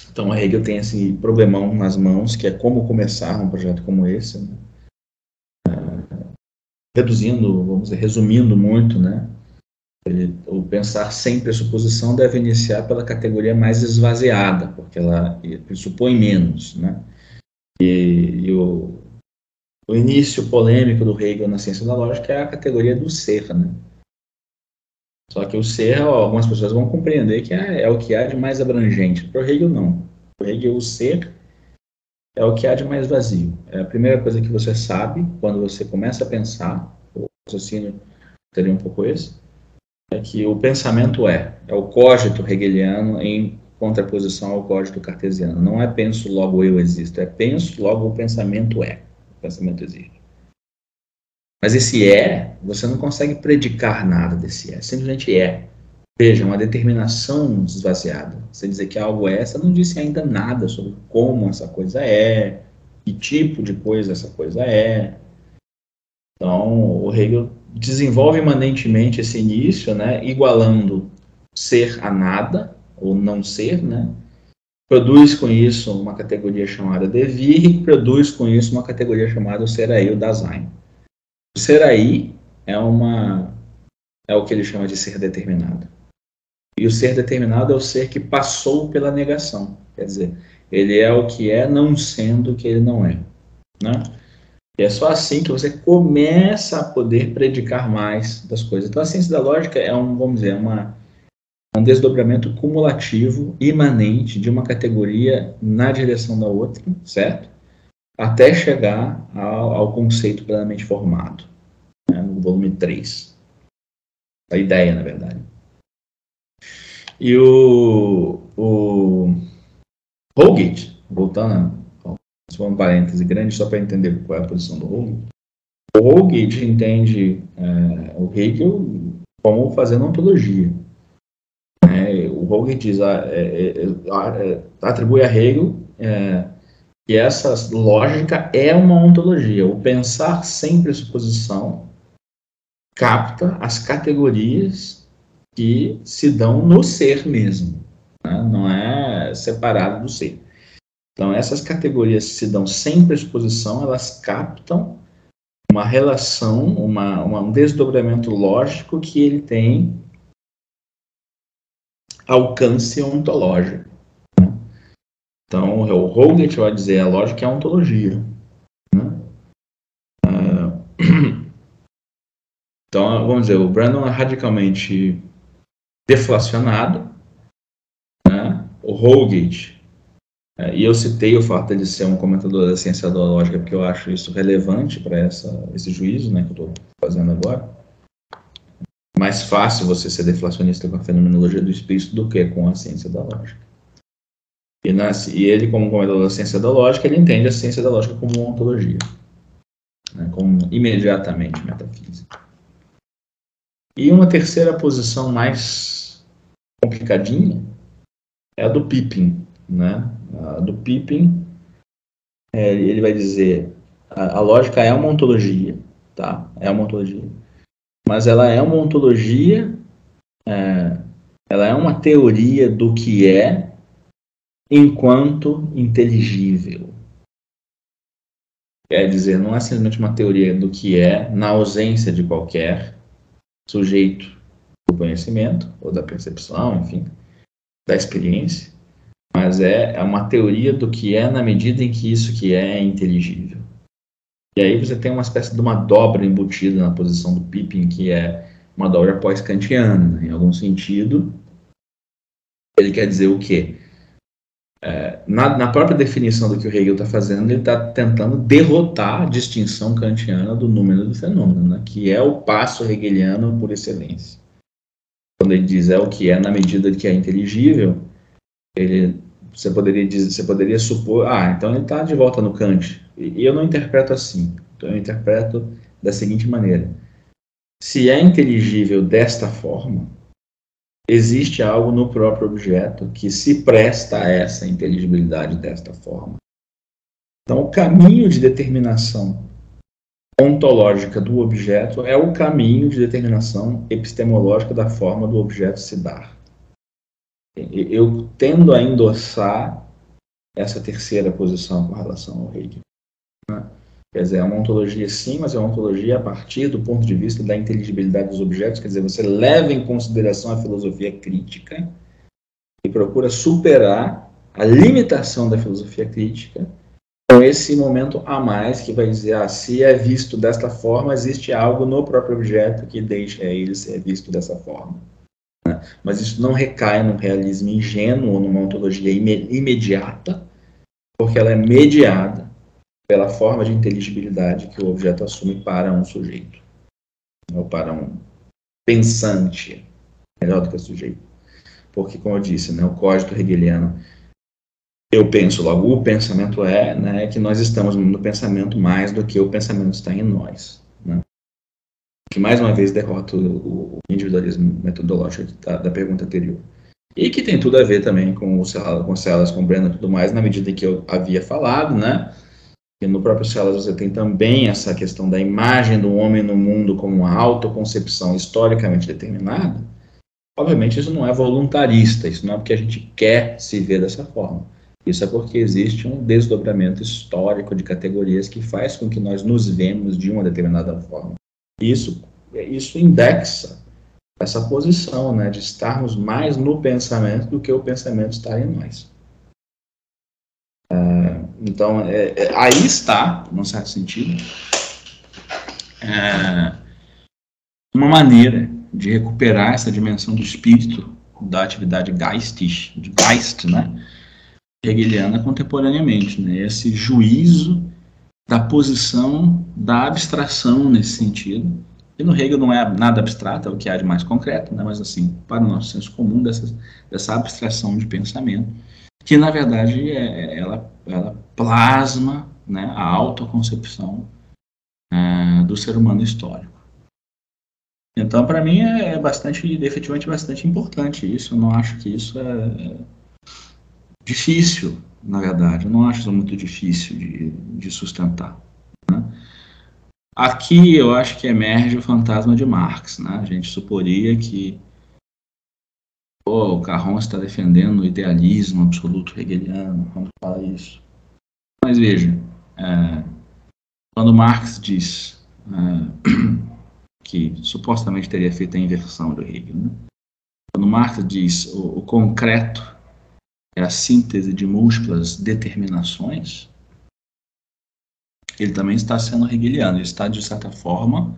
Então a Hegel tem esse problemão nas mãos, que é como começar um projeto como esse. Né? Reduzindo, vamos dizer, resumindo muito, né? Ele, o pensar sem pressuposição deve iniciar pela categoria mais esvaziada, porque ela pressupõe menos, né? E, e o, o início polêmico do Hegel na ciência da lógica é a categoria do ser, né? Só que o ser, algumas pessoas vão compreender que é, é o que há de mais abrangente. Para o Hegel, não. Para o Hegel, o ser é o que há de mais vazio. É a primeira coisa que você sabe quando você começa a pensar, o raciocínio teria um pouco esse, é que o pensamento é, é o cogito hegeliano em contraposição ao cogito cartesiano. Não é penso, logo eu existo, é penso, logo o pensamento é. O pensamento existe. Mas esse é, você não consegue predicar nada desse é, simplesmente é. Veja, uma determinação esvaziada. Você dizer que algo é, você não disse ainda nada sobre como essa coisa é, que tipo de coisa essa coisa é. Então, o Hegel desenvolve imanentemente esse início, né, igualando ser a nada, ou não ser, né, produz com isso uma categoria chamada devir e produz com isso uma categoria chamada ser aí o Dasein. O ser aí é uma é o que ele chama de ser determinado. E o ser determinado é o ser que passou pela negação. Quer dizer, ele é o que é não sendo o que ele não é. Né? E é só assim que você começa a poder predicar mais das coisas. Então a ciência da lógica é um, vamos dizer, uma, um desdobramento cumulativo, imanente de uma categoria na direção da outra, certo? até chegar ao, ao conceito plenamente formado, né, no volume 3. A ideia, na verdade. E o, o voltando, só um parêntese grande só para entender qual é a posição do Holgate. O Holgate entende é, o Hegel como fazendo ontologia. É, o Holgate diz, ah, é, atribui a Hegel é, e essa lógica é uma ontologia. O pensar sem pressuposição capta as categorias que se dão no ser mesmo, né? não é separado do ser. Então, essas categorias que se dão sem pressuposição, elas captam uma relação, uma, uma, um desdobramento lógico que ele tem alcance ontológico. Então, o Hogan vai dizer a lógica é a ontologia. Né? Uh, então, vamos dizer, o Brandon é radicalmente deflacionado. Né? O Holgate, é, e eu citei o fato de ser um comentador da ciência da lógica, porque eu acho isso relevante para esse juízo né, que eu estou fazendo agora. Mais fácil você ser deflacionista com a fenomenologia do espírito do que com a ciência da lógica. E, nasce, e ele, como comentador da ciência da lógica, ele entende a ciência da lógica como uma ontologia, né, como imediatamente metafísica. E uma terceira posição mais complicadinha é a do Pippin. Né? A do Pippin, é, ele vai dizer A, a lógica é uma ontologia, tá? É uma ontologia. Mas ela é uma ontologia, é, ela é uma teoria do que é enquanto inteligível. Quer dizer, não é simplesmente uma teoria do que é na ausência de qualquer sujeito do conhecimento, ou da percepção, enfim, da experiência, mas é, é uma teoria do que é na medida em que isso que é é inteligível. E aí você tem uma espécie de uma dobra embutida na posição do Pippin, que é uma dobra pós-kantiana, né? em algum sentido. Ele quer dizer o quê? É, na, na, própria definição do que o Hegel está fazendo, ele está tentando derrotar a distinção kantiana do número do fenômeno, né? que é o passo hegeliano por excelência. Quando ele diz é o que é na medida que é inteligível, ele, você, poderia dizer, você poderia supor, ah, então ele está de volta no Kant. E, e eu não interpreto assim. Então eu interpreto da seguinte maneira: se é inteligível desta forma, existe algo no próprio objeto que se presta a essa inteligibilidade desta forma. Então, o caminho de determinação ontológica do objeto é o caminho de determinação epistemológica da forma do objeto se dar. Eu tendo a endossar essa terceira posição com relação ao Hegel. Quer dizer, é uma ontologia sim, mas é uma ontologia a partir do ponto de vista da inteligibilidade dos objetos, quer dizer, você leva em consideração a filosofia crítica e procura superar a limitação da filosofia crítica com esse momento a mais que vai dizer, ah, se é visto desta forma, existe algo no próprio objeto que deixa ele ser visto dessa forma. Né? Mas isso não recai num realismo ingênuo ou numa ontologia imediata, porque ela é mediada pela forma de inteligibilidade que o objeto assume para um sujeito, ou para um pensante, melhor do que sujeito. Porque, como eu disse, né, o código hegeliano, eu penso, logo o pensamento é né, que nós estamos no pensamento mais do que o pensamento está em nós. Né? Que, mais uma vez, derrota o, o individualismo metodológico da, da, pergunta anterior. E que tem tudo a ver também com o Celas, com, Celas, com o e tudo mais, na medida que eu havia falado, né? E no próprio Celas você tem também essa questão da imagem do homem no mundo como uma autoconcepção historicamente determinada. Obviamente isso não é voluntarista, isso não é porque a gente quer se ver dessa forma. Isso é porque existe um desdobramento histórico de categorias que faz com que nós nos vemos de uma determinada forma. Isso, isso indexa essa posição né, de estarmos mais no pensamento do que o pensamento estar em nós. É, então, é, é, aí está, num certo sentido, é, uma maneira de recuperar essa dimensão do espírito da atividade geistig, de Geist, né, hegeliana contemporaneamente, né, esse juízo da posição da abstração nesse sentido. E no Hegel não é nada abstrato, é o que há de mais concreto, né, mas assim, para o nosso senso comum, dessa, dessa abstração de pensamento que na verdade é, ela, ela plasma né, a autoconcepção é, do ser humano histórico. Então, para mim, é, é bastante, efetivamente, bastante importante isso. Eu não acho que isso é difícil, na verdade. Eu não acho isso muito difícil de, de sustentar. Né? Aqui eu acho que emerge o fantasma de Marx. Né? A gente suporia que oh, o Carron está defendendo o idealismo absoluto hegeliano quando fala isso. Mas veja, é, quando Marx diz é, que supostamente teria feito a inversão do Hegel, né? quando Marx diz o, o concreto é a síntese de múltiplas determinações, ele também está sendo hegeliano, ele está, de certa forma,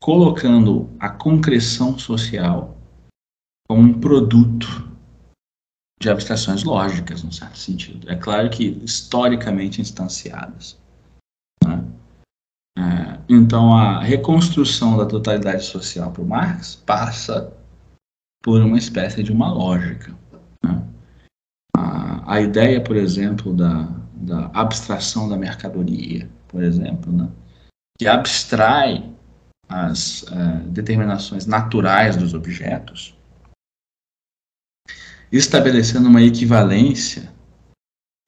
colocando a concreção social como um produto de abstrações lógicas, num certo sentido. É claro que historicamente instanciadas. Né? É, então, a reconstrução da totalidade social para Marx passa por uma espécie de uma lógica. Né? A, a, ideia, por exemplo, da, da abstração da mercadoria, por exemplo, né? que abstrai as uh, determinações naturais dos objetos, estabelecendo uma equivalência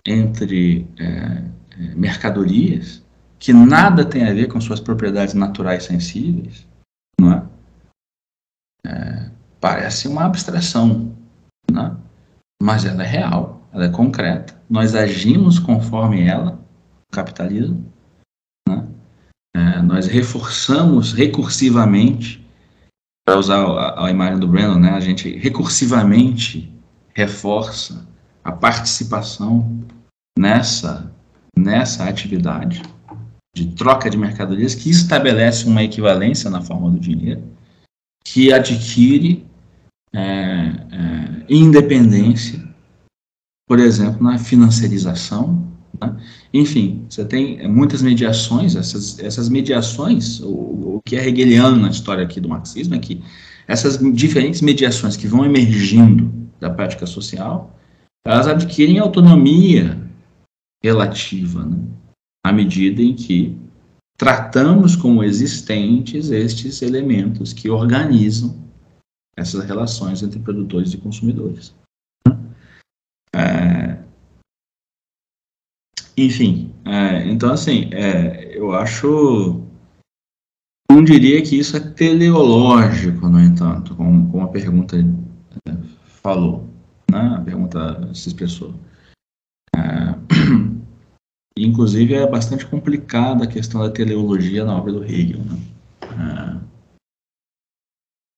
entre é, é, mercadorias que nada tem a ver com suas propriedades naturais sensíveis, não é? é parece uma abstração, né? mas ela é real, ela é concreta. Nós agimos conforme ela, o capitalismo. Né? É, nós reforçamos recursivamente, para usar a, a, imagem do Brandon, né? a gente recursivamente reforça a participação nessa, nessa atividade de troca de mercadorias que estabelece uma equivalência na forma do dinheiro, que adquire é, é, independência, por exemplo, na financiarização. Né? Enfim, você tem muitas mediações, essas, essas mediações, o, o que é hegeliano na história aqui do marxismo é que essas diferentes mediações que vão emergindo da prática social, elas adquirem autonomia relativa, né? à medida em que tratamos como existentes estes elementos que organizam essas relações entre produtores e consumidores. É, enfim, é, então assim, é, eu acho, não diria que isso é teleológico, no entanto, como, como a pergunta é, falou, né? a pergunta se expressou. É, Inclusive, é bastante complicada a questão da teleologia na obra do Hegel. Né? É,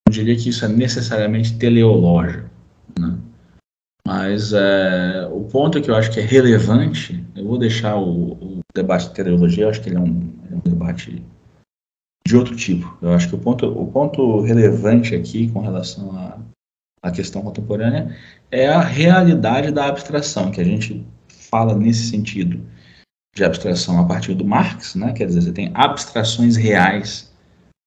não diria que isso é necessariamente teleológico. Né? Mas é, o ponto que eu acho que é relevante, eu vou deixar o, o debate de teleologia, eu acho que ele é um, é um, debate de outro tipo. Eu acho que o ponto, o ponto relevante aqui com relação à, à questão contemporânea é a realidade da abstração, que a gente fala nesse sentido de abstração a partir do Marx, né? quer dizer, você tem abstrações reais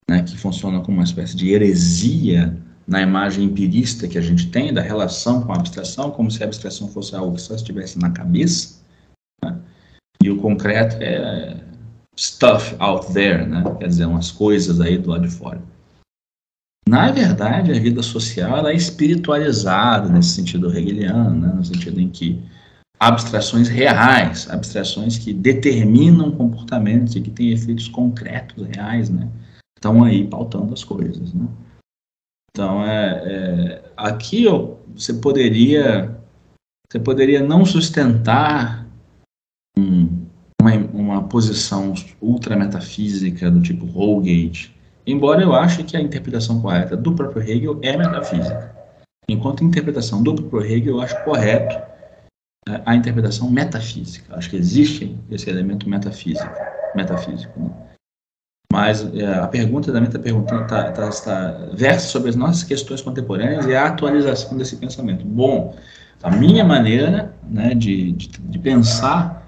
né, que funcionam como uma espécie de heresia na imagem empirista que a gente tem da relação com a abstração, como se a abstração fosse algo que só estivesse na cabeça, né? e o concreto é stuff out there, né? quer dizer, umas coisas aí do lado de fora. Na verdade, a vida social é espiritualizada nesse sentido hegeliano, né? no sentido em que abstrações reais, abstrações que determinam comportamentos e que têm efeitos concretos, reais, né? Estão aí pautando as coisas, né? Então, é, é aqui ó, você poderia você poderia não sustentar um, uma, uma posição ultrametafísica do tipo Holgate, embora eu ache que a interpretação correta do próprio Hegel é metafísica. Enquanto a interpretação do próprio Hegel eu acho correto a interpretação metafísica. Acho que existe esse elemento metafísico, metafísico. Né? Mas é, a pergunta também está perguntando, tá, tá, tá, versa sobre as nossas questões contemporâneas e a atualização desse pensamento. Bom, a minha maneira né, de, de, de pensar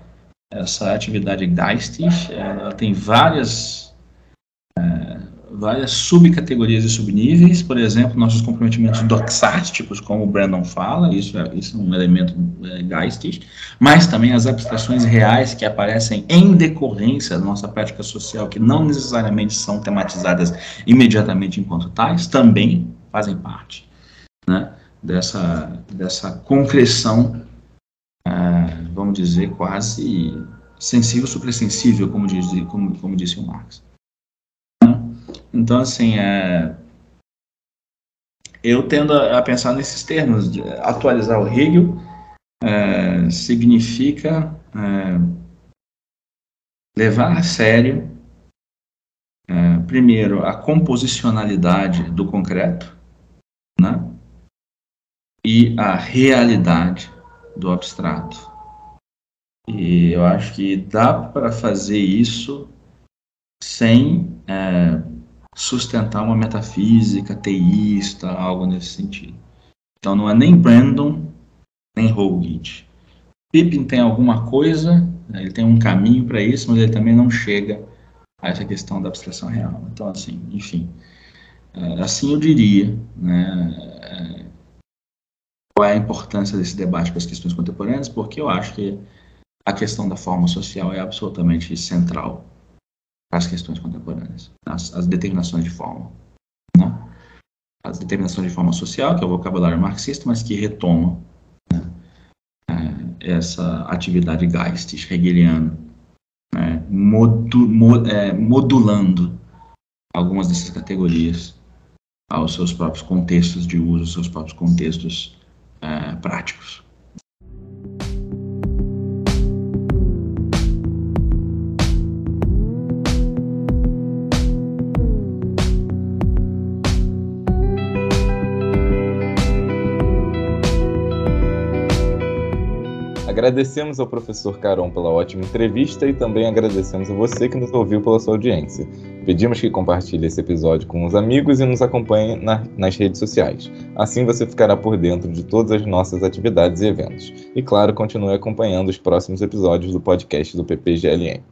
essa atividade geistig, ela tem várias é, várias subcategorias e subníveis, por exemplo, nossos comprometimentos doxásticos, como o Brandon fala, isso é, isso é um elemento é, geistig, mas também as abstrações reais que aparecem em decorrência da nossa prática social, que não necessariamente são tematizadas imediatamente enquanto tais, também fazem parte né, dessa, dessa concreção, ah, vamos dizer, quase sensível, suprassensível, como, diz, como, como disse o Marx. Então, assim, é, eu tendo a, pensar nesses termos. Atualizar o Hegel é, significa é, levar a sério, é, primeiro, a composicionalidade do concreto, né? E a realidade do abstrato. E eu acho que dá para fazer isso sem é, sustentar uma metafísica teísta, algo nesse sentido. Então não é nem Brandon, nem Holgate. Pippin tem alguma coisa, né, ele tem um caminho para isso, mas ele também não chega a essa questão da abstração real. Então, assim, enfim, é, assim eu diria, né, é, qual é a importância desse debate com as questões contemporâneas, porque eu acho que a questão da forma social é absolutamente central as questões contemporâneas, as, as determinações de forma. Né? As determinações de forma social, que é o vocabulário marxista, mas que retoma né, é, essa atividade geistig hegeliana né, modu, mo, é, modulando algumas dessas categorias aos seus próprios contextos de uso, aos seus próprios contextos é, práticos. Agradecemos ao professor Caron pela ótima entrevista e também agradecemos a você que nos ouviu pela sua audiência. Pedimos que compartilhe esse episódio com os amigos e nos acompanhe na, nas redes sociais. Assim você ficará por dentro de todas as nossas atividades e eventos. E claro, continue acompanhando os próximos episódios do podcast do PPGLM.